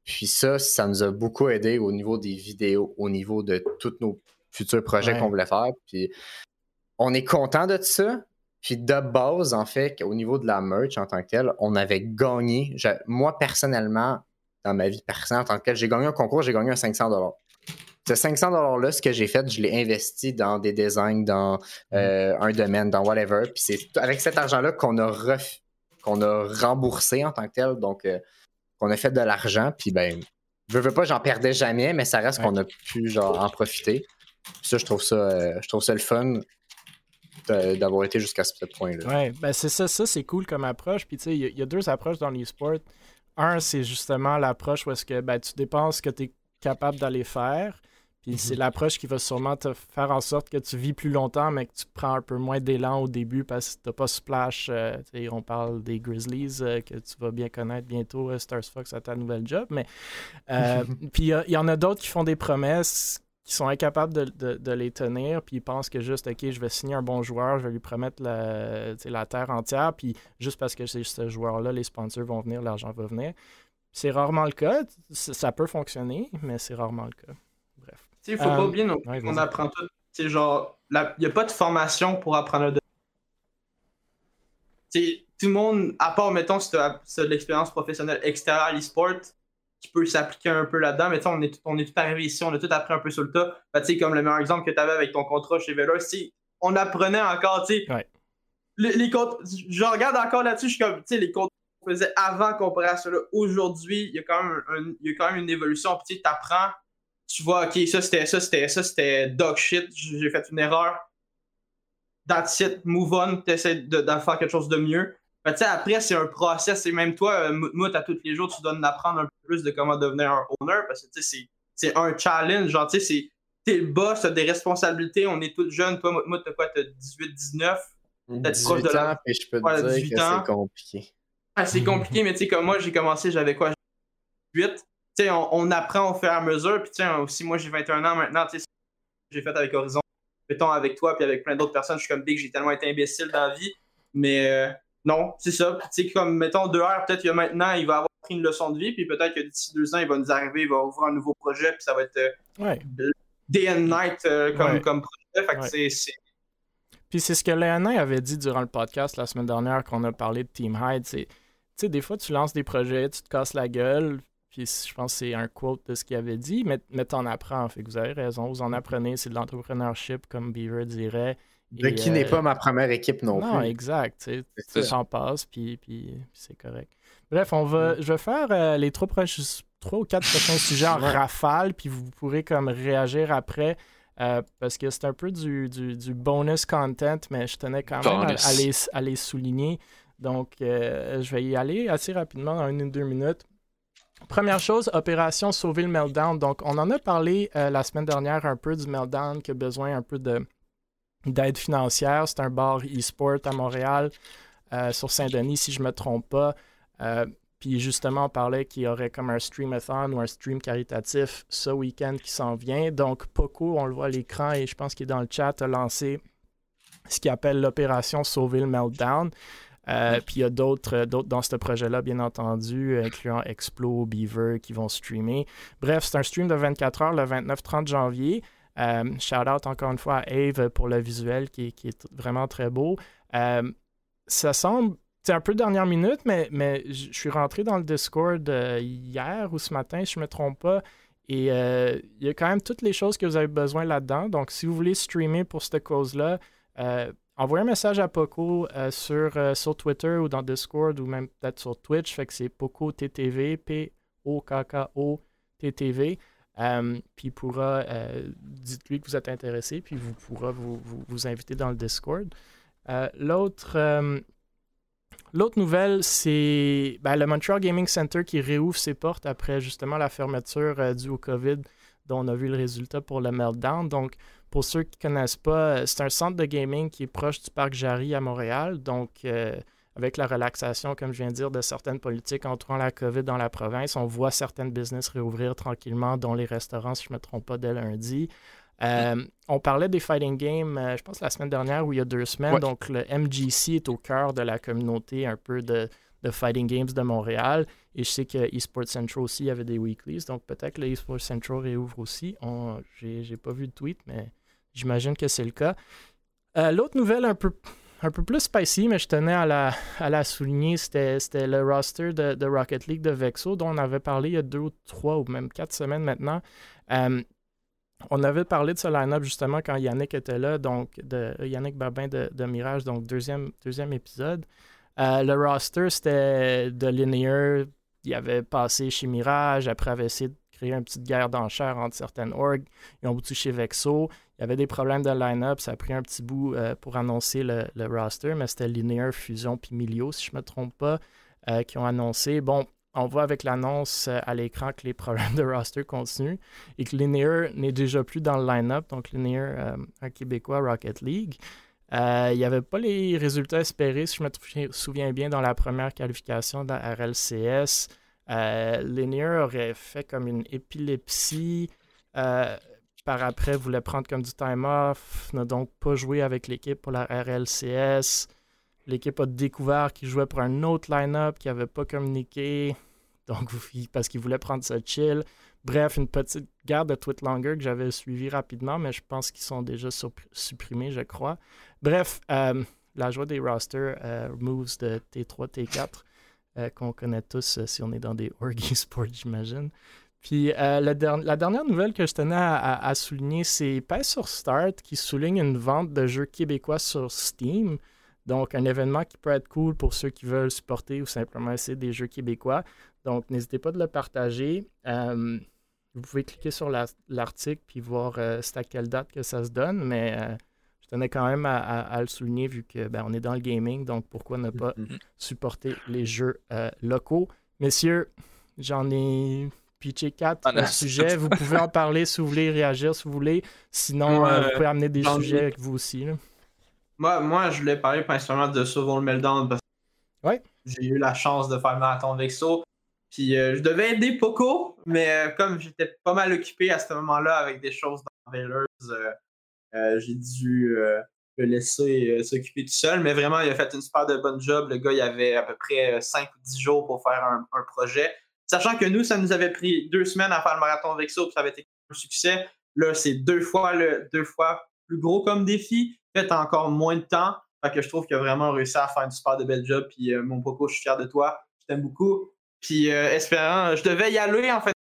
puis ça, ça nous a beaucoup aidé au niveau des vidéos, au niveau de tous nos futurs projets qu'on voulait faire. Puis on est content de ça, puis de base, en fait, au niveau de la merch en tant que tel, on avait gagné. moi, personnellement, dans ma vie personnelle en tant que tel, j'ai gagné un concours, j'ai gagné un 500 Ce 500 $-là, ce que j'ai fait, je l'ai investi dans des designs, dans euh, un domaine, dans whatever. Puis c'est avec cet argent-là qu'on a, qu'on a remboursé en tant que tel. Donc, euh, qu'on a fait de l'argent. Puis, ben, je veux pas, j'en perdais jamais, mais ça reste qu'on a pu genre, en profiter. ça, je trouve ça, euh, je trouve ça le fun d'avoir été jusqu'à ce point-là. Oui, ben c'est ça, ça c'est cool comme approche. Puis tu sais, il y, a deux approches dans l'e-sport. Un, c'est justement l'approche où est-ce que ben, tu dépenses ce que tu es capable d'aller faire. Puis c'est mhm. l'approche qui va sûrement te faire en sorte que tu vis plus longtemps, mais que tu prends un peu moins d'élan au début parce que tu n'as pas splash. Euh, on parle des Grizzlies euh, que tu vas bien connaître bientôt, euh, Stars Fox à ta nouvelle job. Mais puis il y, en a d'autres qui font des promesses qui sont incapables de, les tenir, puis ils pensent que juste, OK, je vais signer un bon joueur, je vais lui promettre la, la terre entière, puis juste parce que c'est ce joueur-là, les sponsors vont venir, l'argent va venir. C'est rarement le cas. Ça peut fonctionner, mais c'est rarement le cas. Bref. Il faut pas euh, oublier, on apprend tout. C'est genre, il n'y a pas de formation pour apprendre de. tout le monde, à part, mettons, si tu as, de l'expérience professionnelle extérieure à l'e-sport, qui peut s'appliquer un peu là-dedans. Mais on est, on est tout arrivé ici, on a tout appris un peu sur le tas. Ben, comme le meilleur exemple que tu avais avec ton contrat chez Velour, on apprenait encore, tu sais. Les, les je regarde encore là-dessus, je suis comme, tu sais, les comptes qu'on faisait avant comparé à cela, aujourd'hui, il y, a quand même il y a quand même une évolution. Puis tu apprends, tu vois, ok, ça c'était ça, c'était ça, c'était dog shit, j'ai fait une erreur. That's it, move on, tu essaies de, de, faire quelque chose de mieux. Ben, après, c'est un process. Et même toi, euh, moi, à tous les jours, tu dois en apprendre un peu plus de comment devenir un owner parce que c'est un challenge. Genre, tu sais, t'es le boss, t'as des responsabilités. On est tous jeunes. Toi, moi, t'as quoi? T'as 18, 19 18 de ans, et je peux te dire que c'est compliqué. Ah, c'est compliqué, mais tu sais, comme moi, j'ai commencé, j'avais quoi? 8. Tu sais, on, on, apprend au fur et à mesure. Puis, tu sais, aussi, moi, j'ai 21 ans maintenant. Tu sais, j'ai fait avec Horizon, mettons, avec toi, puis avec plein d'autres personnes. Je suis comme que j'ai tellement été imbécile dans la vie. Mais. Euh, non, c'est ça. Tu sais, comme, mettons, deux heures, peut-être que maintenant, il va avoir pris une leçon de vie, puis peut-être que d'ici deux ans, il va nous arriver, il va ouvrir un nouveau projet, puis ça va être euh, day and night euh, comme, comme, projet. Fait que c'est. Puis c'est ce que Léonin avait dit durant le podcast la semaine dernière qu'on a parlé de Team Hyde. C'est, tu sais, des fois, tu lances des projets, tu te casses la gueule, puis je pense que c'est un quote de ce qu'il avait dit, mais, mais t'en apprends. Fait que vous avez raison, vous en apprenez, c'est de l'entrepreneurship, comme Beaver dirait De qui n'est pas ma première équipe non, plus. Non, exact. Tu s'en passe, puis, puis, c'est correct. Bref, on va, je vais faire les trois, trois ou quatre prochains sujets en rafale, puis vous pourrez comme réagir après. parce que c'est un peu du, du, bonus content, mais je tenais quand même à, les, à, les, souligner. Donc, je vais y aller assez rapidement, en une ou deux minutes. Première chose, opération Sauver le Meltdown. Donc, on en a parlé euh, la semaine dernière un peu du Meltdown qui a besoin un peu d'aide financière. C'est un bar e-sport à Montréal, euh, sur Saint-Denis, si je ne me trompe pas. Euh, puis justement, on parlait qu'il y aurait comme un streamathon ou un stream caritatif ce week-end qui s'en vient. Donc, Poco, on le voit à l'écran et je pense qu'il est dans le chat, a lancé ce qu'il appelle l'opération Sauver le Meltdown. Euh, puis il y a d'autres dans ce projet-là, bien entendu, incluant Explo, Beaver, qui vont streamer. Bref, c'est un stream de 24 heures le 29-30 janvier. Euh, shout out encore une fois à Ave pour le visuel qui, est vraiment très beau. Euh, ça semble c'est un peu dernière minute, mais, je suis rentré dans le Discord hier ou ce matin, si je ne me trompe pas. Et il y a quand même toutes les choses que vous avez besoin là-dedans. Donc, si vous voulez streamer pour cette cause-là, envoyez un message à Poco euh, sur, euh, sur Twitter ou dans Discord ou même peut-être sur Twitch. Fait que c'est Poco TTV, P-O-K-K-O TTV. Euh, puis il pourra, dites-lui que vous êtes intéressé, puis vous pourra vous, vous, inviter dans le Discord. l'autre, l'autre nouvelle, c'est ben, le Montreal Gaming Center qui réouvre ses portes après justement la fermeture due au COVID dont on a vu le résultat pour le Meltdown. Donc, pour ceux qui ne connaissent pas, euh, c'est un centre de gaming qui est proche du parc Jarry à Montréal. Donc, euh, avec la relaxation, comme je viens de dire, de certaines politiques entourant la COVID dans la province, on voit certaines business réouvrir tranquillement, dont les restaurants, si je ne me trompe pas, dès lundi. Euh, on parlait des fighting games, je pense la semaine dernière ou il y a deux semaines. Donc, le MGC est au cœur de la communauté un peu de, de Fighting Games de Montréal. Et je sais que eSports Central aussi avait des weeklies. Donc, peut-être que le eSports Central réouvre aussi. Je n'ai pas vu de tweet, mais J'imagine que c'est le cas. Euh, l'autre nouvelle un peu, un peu plus spicy, mais je tenais à la, à la souligner, c'était le roster de, Rocket League de Vexo, dont on avait parlé il y a deux ou trois ou même quatre semaines maintenant. Euh, on avait parlé de ce line-up justement quand Yannick était là, donc de Yannick Babin de, Mirage, donc deuxième, deuxième épisode. Euh, le roster, c'était de Linear. Il avait passé chez Mirage, après avait essayé de créer une petite guerre d'enchères entre certaines orgs. Ils ont bouti chez Vexo. Y avait des problèmes de line-up. Ça a pris un petit bout euh, pour annoncer le, roster, mais c'était Linear, Fusion puis Milio, si je ne me trompe pas, euh, qui ont annoncé. Bon, on voit avec l'annonce euh, à l'écran que les problèmes de roster continuent et que Linear n'est déjà plus dans le line-up. Donc, Linear, un Québécois, Rocket League. il n'y avait pas les résultats espérés, si je me souviens bien, dans la première qualification de la RLCS. Linear aurait fait comme une épilepsie par après voulait prendre comme du time off, n'a donc pas joué avec l'équipe pour la RLCS. L'équipe a découvert qu'il jouait pour un autre line-up qui n'avait pas communiqué, donc parce qu'il voulait prendre sa chill. Bref, une petite guerre de tweet longer que j'avais suivi rapidement, mais je pense qu'ils sont déjà supprimés, je crois. Bref, euh, la joie des rosters euh, moves de T3, T4, euh, qu'on connaît tous si on est dans des orgy sports, j'imagine. Puis euh, la, dernière nouvelle que je tenais à, souligner, c'est Pass sur Start qui souligne une vente de jeux québécois sur Steam. Donc, un événement qui peut être cool pour ceux qui veulent supporter ou simplement essayer des jeux québécois. Donc, n'hésitez pas de le partager. Euh, vous pouvez cliquer sur l'article puis voir euh, c'est à quelle date que ça se donne. Mais je tenais quand même à, le souligner vu que ben, on est dans le gaming. Donc, pourquoi ne pas mm-hmm. supporter les jeux locaux? Messieurs, j'en ai pitcher 4 ah, sujets. vous pouvez en parler si vous voulez, réagir si vous voulez. Sinon, euh, vous pouvez amener des sujets avec vous aussi. Moi, moi, je voulais parler principalement de Sauvons le Meltdown parce que j'ai eu la chance de faire marathon Vexo. Puis euh, je devais aider Poco, mais euh, comme j'étais pas mal occupé à ce moment-là avec des choses dans Veilers, j'ai dû le laisser s'occuper tout seul. Mais vraiment, il a fait une super de bonne job. Le gars, il avait à peu près 5 ou 10 jours pour faire un projet. Sachant que nous, ça nous avait pris deux semaines à faire le marathon Vexo, puis ça avait été un succès. Là, c'est deux fois le deux fois plus gros comme défi, fait encore moins de temps. Fait que je trouve qu'il a vraiment réussi à faire un super de bel job. Puis euh, mon Poco, je suis fier de toi. Je t'aime beaucoup. Puis euh, espérant, je devais y aller en fait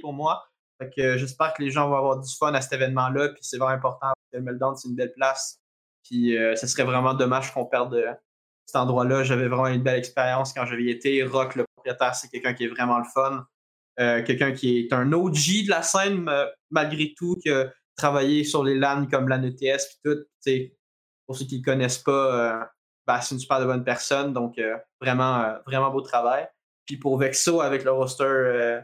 pour moi. Fait que j'espère que les gens vont avoir du fun à cet événement-là. Puis c'est vraiment important que Meltdown, c'est une belle place. Puis euh, ce serait vraiment dommage qu'on perde euh, cet endroit-là. J'avais vraiment une belle expérience quand j'avais été. Rock, le c'est quelqu'un qui est vraiment le fun. quelqu'un qui est un OG de la scène, malgré tout, qui a travaillé sur les LAN comme la NETS et tout. Pour ceux qui ne connaissent pas, ben, c'est une super de bonne personne. Donc, vraiment, vraiment beau travail. Puis pour Vexo, avec le roster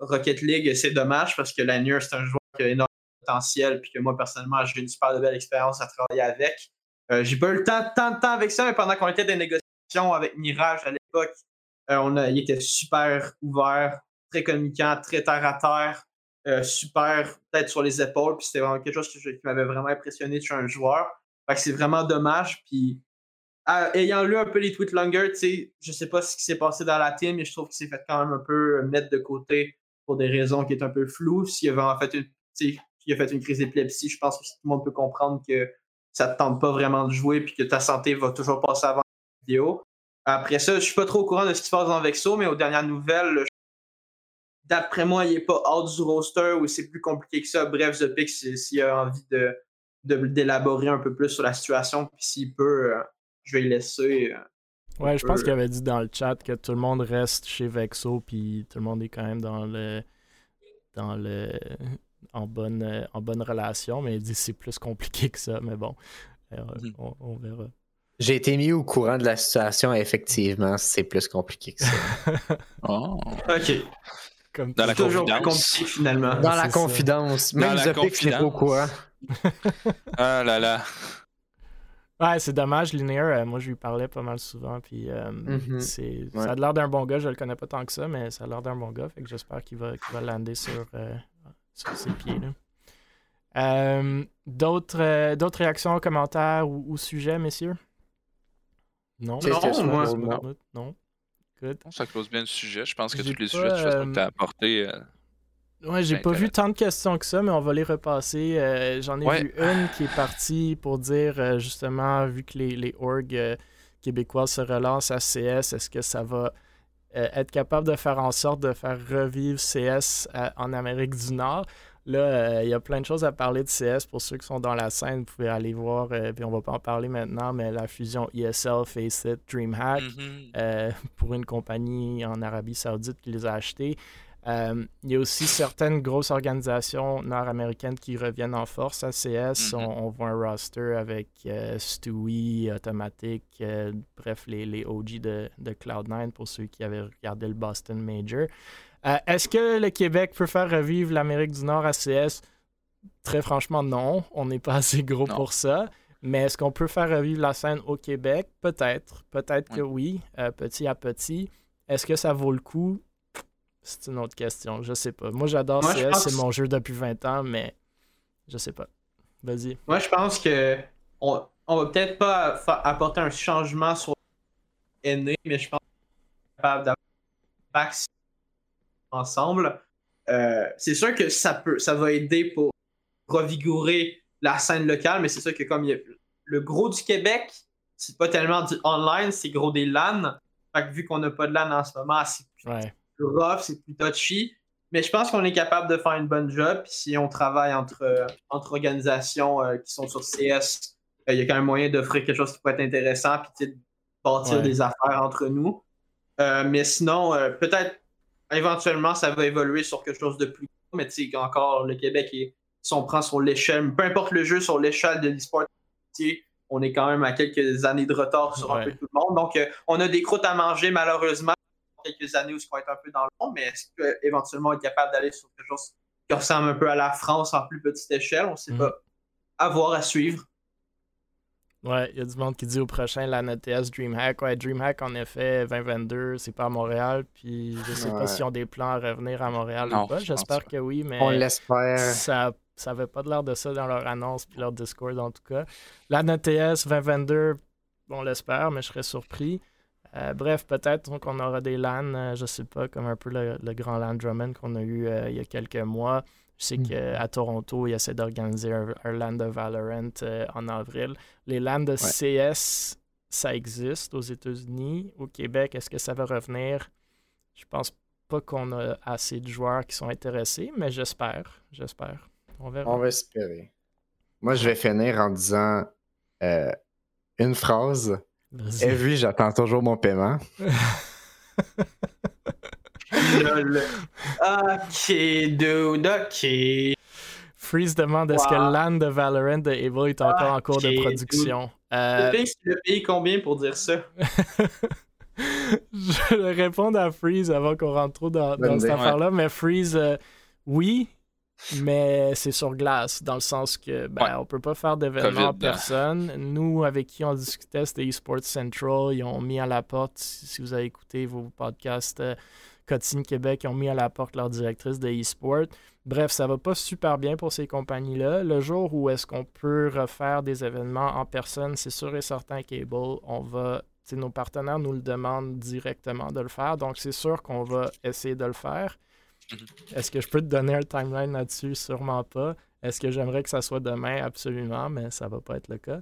Rocket League, c'est dommage parce que Lanier, c'est un joueur qui a énormément de potentiel, puis que moi, personnellement, j'ai une super belle expérience à travailler avec. Euh, j'ai pas eu le temps, tant de temps avec ça, mais pendant qu'on était dans des négociations avec Mirage euh, on il était super ouvert, très communicant, très terre à terre, euh, super tête sur les épaules, puis c'était vraiment quelque chose qui m'avait vraiment impressionné de un joueur. Fait c'est vraiment dommage, puis ayant lu un peu les tweets longer, tu sais, je sais pas ce qui s'est passé dans la team, mais je trouve qu'il s'est fait quand même un peu mettre de côté pour des raisons qui est un peu floues. S'il avait en fait une, a fait une crise d'épilepsie, je pense que tout le monde peut comprendre que ça ne te tente pas vraiment de jouer puis que ta santé va toujours passer avant la vidéo. Après ça, je suis pas trop au courant de ce qui se passe dans Vexo, mais aux dernières nouvelles, d'après moi, il n'est pas hors du roster ou c'est plus compliqué que ça. Bref, The Pick, s'il a envie de d'élaborer un peu plus sur la situation, puis s'il peut, euh, je vais le laisser. Euh, Ouais, je pense qu'il avait dit dans le chat que tout le monde reste chez Vexo, puis tout le monde est quand même dans le. dans le. en bonne, en bonne relation, mais il dit que c'est plus compliqué que ça, mais bon, euh, mhm. on, verra. J'ai été mis au courant de la situation, effectivement, c'est plus compliqué que ça. oh. Ok. Comme dans la toujours compliqué finalement. Dans la confidence. Même Zopix n'est pas au courant. ah là là. Ouais, c'est dommage, Linear. Euh, moi, je lui parlais pas mal souvent. Puis, euh, mm-hmm. ça a l'air d'un bon gars. Je le connais pas tant que ça, mais ça a l'air d'un bon gars. Fait que j'espère qu'il va, qu'il va lander sur, euh, sur ses pieds. d'autres, d'autres réactions, commentaires ou, sujets, messieurs? Non, non, moi, non. Good. Ça close bien le sujet. Je pense que tous les sujets que tu as apportés Ouais, j'ai pas vu tant de questions que ça, mais on va les repasser. Euh, j'en ai vu une qui est partie pour dire euh, justement, vu que les, les orgs euh, québécois se relancent à CS, est-ce que ça va être capable de faire en sorte de faire revivre CS en Amérique du Nord? Là, il y a plein de choses à parler de CS. Pour ceux qui sont dans la scène, vous pouvez aller voir, puis on va pas en parler maintenant, mais la fusion ESL, Faceit, DreamHack, mm-hmm. pour une compagnie en Arabie Saoudite qui les a achetés. Euh, il y a aussi certaines grosses organisations nord-américaines qui reviennent en force à CS. Mm-hmm. on, voit un roster avec euh, Stewie, Automatic, euh, bref, les, les OG de, de, Cloud9 pour ceux qui avaient regardé le Boston Major. Est-ce que le Québec peut faire revivre l'Amérique du Nord à CS? Très franchement, non. On n'est pas assez gros pour ça. Mais est-ce qu'on peut faire revivre la scène au Québec? Peut-être. Peut-être que oui, petit à petit. Est-ce que ça vaut le coup? C'est une autre question. Je sais pas. Moi, j'adore CS. C'est mon jeu depuis 20 ans, mais je sais pas. Vas-y. Moi, je pense que on, on va peut-être pas apporter un changement sur aîné, mais je pense qu'on est capable d'avoir ensemble. Euh, c'est sûr que ça peut, ça va aider pour revigorer la scène locale, mais c'est sûr que comme il y a, le gros du Québec, c'est pas tellement du online, c'est gros des LAN. Fait que vu qu'on n'a pas de LAN en ce moment, c'est ouais rough, c'est plus touchy. Mais je pense qu'on est capable de faire une bonne job. si on travaille entre, entre organisations euh, qui sont sur CS, euh, il y a quand même moyen d'offrir quelque chose qui peut être intéressant puis de bâtir des affaires entre nous. mais sinon, peut-être éventuellement, ça va évoluer sur quelque chose de plus gros. Mais tu sais, encore, le Québec, est, si on prend sur l'échelle, peu importe le jeu, sur l'échelle de l'e-sport, on est quand même à quelques années de retard sur un peu tout le monde. Donc, on a des croûtes à manger, malheureusement quelques années où ça va être un peu dans le monde, mais est-ce qu'éventuellement être capable d'aller sur quelque chose qui ressemble un peu à la France en plus petite échelle? On ne sait mhm. pas. À voir, à suivre. Ouais, il y a du monde qui dit au prochain la NTS DreamHack. Ouais, DreamHack, en effet, 2022, c'est pas à Montréal. Puis je sais pas s'ils ont des plans à revenir à Montréal ou pas. J'espère que oui, mais. On l'espère. Ça, ça avait pas de l'air de ça dans leur annonce puis leur Discord, en tout cas. La NTS 2022, on l'espère, mais je serais surpris. Euh, bref, peut-être qu'on aura des LAN, euh, je sais pas, comme un peu le, grand LAN Drummond qu'on a eu euh, il y a quelques mois. Je sais qu'à mm. Toronto, ils essaient d'organiser un, LAN de Valorant en avril. Les LAN de CS, ça existe aux États-Unis. Au Québec, est-ce que ça va revenir? Je pense pas qu'on a assez de joueurs qui sont intéressés, mais j'espère. J'espère. On verra. On va espérer. Moi, je vais finir en disant euh, une phrase. Evie, j'attends toujours mon paiement. ok, dude, ok. Freeze demande est-ce que Land de Valorant de Evo est encore en cours de production? Euh... Le pays combien pour dire ça? je vais répondre à Freeze avant qu'on rentre trop dans, cette affaire-là, mais Freeze, euh, oui, mais c'est sur glace, dans le sens que ben, on peut pas faire d'événements en personne. Nous, avec qui on discutait, c'était eSports Central. Ils ont mis à la porte, si vous avez écouté vos podcasts euh, Cotine Québec, ont mis à la porte leur directrice de eSport. Bref, ça va pas super bien pour ces compagnies-là. Le jour où est-ce qu'on peut refaire des événements en personne, c'est sûr et certain Cable, on va nos partenaires nous le demandent directement de le faire. Donc, c'est sûr qu'on va essayer de le faire. Mhm. Est-ce que je peux te donner un timeline là-dessus? Sûrement pas. Est-ce que j'aimerais que ça soit demain? Absolument, mais ça va pas être le cas.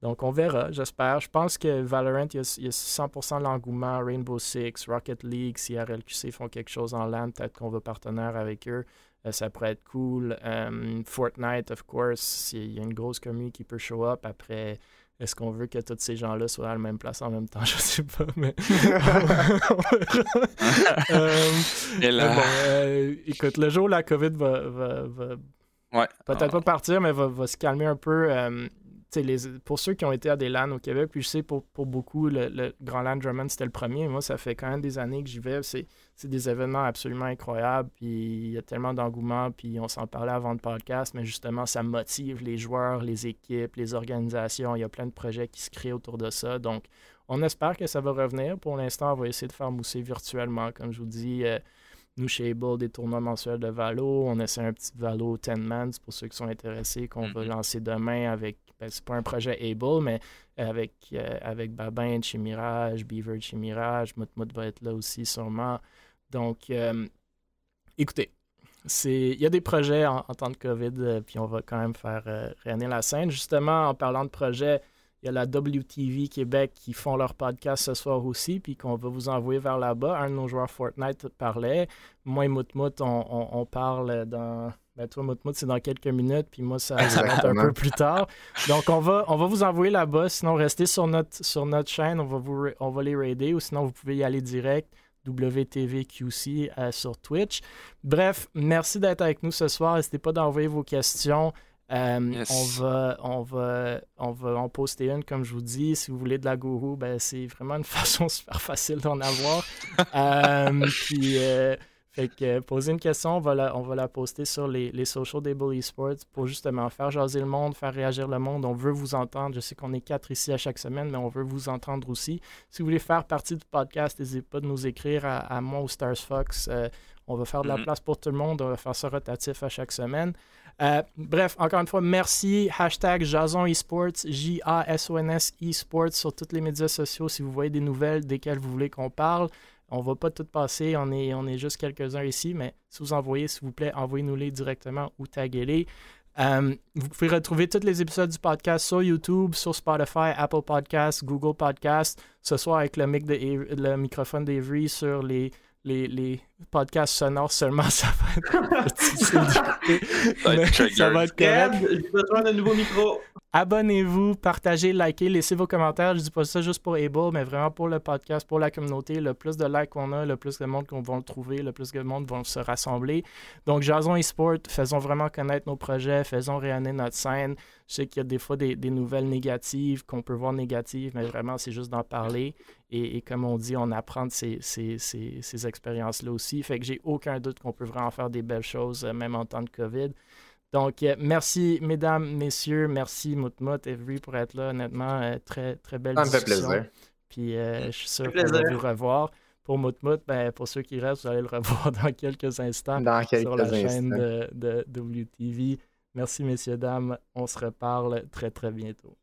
Donc, on verra, j'espère. Je pense que Valorant, il y a, 100% l'engouement. Rainbow Six, Rocket League, si RLQC font quelque chose en LAN, peut-être qu'on va partenaire avec eux. Euh, ça pourrait être cool. Euh, Fortnite, of course, il y a une grosse communauté qui peut show up. Après, est-ce qu'on veut que tous ces gens-là soient à la même place en même temps? Je sais pas, mais. euh, écoute, le jour où la COVID va, peut-être pas partir, mais va, va, se calmer un peu. Les, pour ceux qui ont été à des LAN au Québec, puis je sais pour, pour beaucoup, le, Grand LAN Drummond, c'était le premier. Moi, ça fait quand même des années que j'y vais. C'est, des événements absolument incroyables. Puis il y a tellement d'engouement. Puis on s'en parlait avant le podcast, mais justement, ça motive les joueurs, les équipes, les organisations. Il y a plein de projets qui se créent autour de ça. Donc, on espère que ça va revenir. Pour l'instant, on va essayer de faire mousser virtuellement. Comme je vous dis, euh, nous, chez Able, des tournois mensuels de Valo. On essaie un petit Valo 10 man pour ceux qui sont intéressés, qu'on va mm-hmm. lancer demain avec ben, c'est pas un projet Able, mais avec, euh, avec Babin chez Mirage, Beaver chez Mirage, Moutmout va être là aussi sûrement. Donc, euh, écoutez, il y a des projets en, temps de COVID, euh, puis on va quand même faire rayonner la scène. Justement, en parlant de projets, il y a la WTV Québec qui font leur podcast ce soir aussi, puis qu'on va vous envoyer vers là-bas. Un de nos joueurs Fortnite parlait. Moi et Moutmout, on, on parle dans ben, toi, Moutmout, c'est dans quelques minutes, puis moi, ça, va être un peu plus tard. Donc, on va, on va vous envoyer là-bas. Sinon, restez sur notre, sur notre chaîne, on va, vous, on va les raider, ou sinon, vous pouvez y aller direct. WTVQC euh, sur Twitch. Bref, merci d'être avec nous ce soir. N'hésitez pas d'envoyer vos questions. Euh, on, va, on, va, on va en poster une, comme je vous dis. Si vous voulez de la gourou, ben, c'est vraiment une façon super facile d'en avoir. euh, puis, fait que euh, poser une question, on va la, on va la poster sur les, les socials des Bully Sports pour justement faire jaser le monde, faire réagir le monde. On veut vous entendre. Je sais qu'on est quatre ici à chaque semaine, mais on veut vous entendre aussi. Si vous voulez faire partie du podcast, n'hésitez pas de nous écrire à, moi ou Stars Fox. Euh, on va faire de la mm-hmm. place pour tout le monde. On va faire ça rotatif à chaque semaine. Euh, bref, encore une fois, merci. Hashtag Jason Esports, J-A-S-O-N-S Esports sur tous les médias sociaux si vous voyez des nouvelles desquelles vous voulez qu'on parle. On va pas tout passer, on est, juste quelques-uns ici, mais si vous envoyez, s'il vous plaît, envoyez-nous-les directement ou taguez-les. Euh, vous pouvez retrouver tous les épisodes du podcast sur YouTube, sur Spotify, Apple Podcasts, Google Podcasts. Ce soir, avec le, le microphone d'Avery sur les, les, podcasts sonores seulement, ça va être ça va être correct. J'ai besoin d'un nouveau micro. Abonnez-vous, partagez, likez, laissez vos commentaires. Je dis pas ça juste pour Able, mais vraiment pour le podcast, pour la communauté. Le plus de likes qu'on a, le plus de monde qu'on va le trouver, le plus de monde vont se rassembler. Donc, Jason eSport, faisons vraiment connaître nos projets, faisons rayonner notre scène. Je sais qu'il y a des fois des, nouvelles négatives, qu'on peut voir négatives, mais vraiment, c'est juste d'en parler. Et, comme on dit, on apprend de ces, ces expériences-là aussi. Fait que j'ai aucun doute qu'on peut vraiment faire des belles choses, euh, même en temps de COVID. Donc, euh, merci, mesdames, messieurs. Merci, Moutmout, Every, pour être là. Honnêtement, euh, très, très belle Ça me fait plaisir. Puis, je suis sûr qu'on va vous revoir. Pour Moutmout, ben, pour ceux qui restent, vous allez le revoir dans quelques instants sur la chaîne de, WTV. Merci, messieurs, dames. On se reparle très, très bientôt.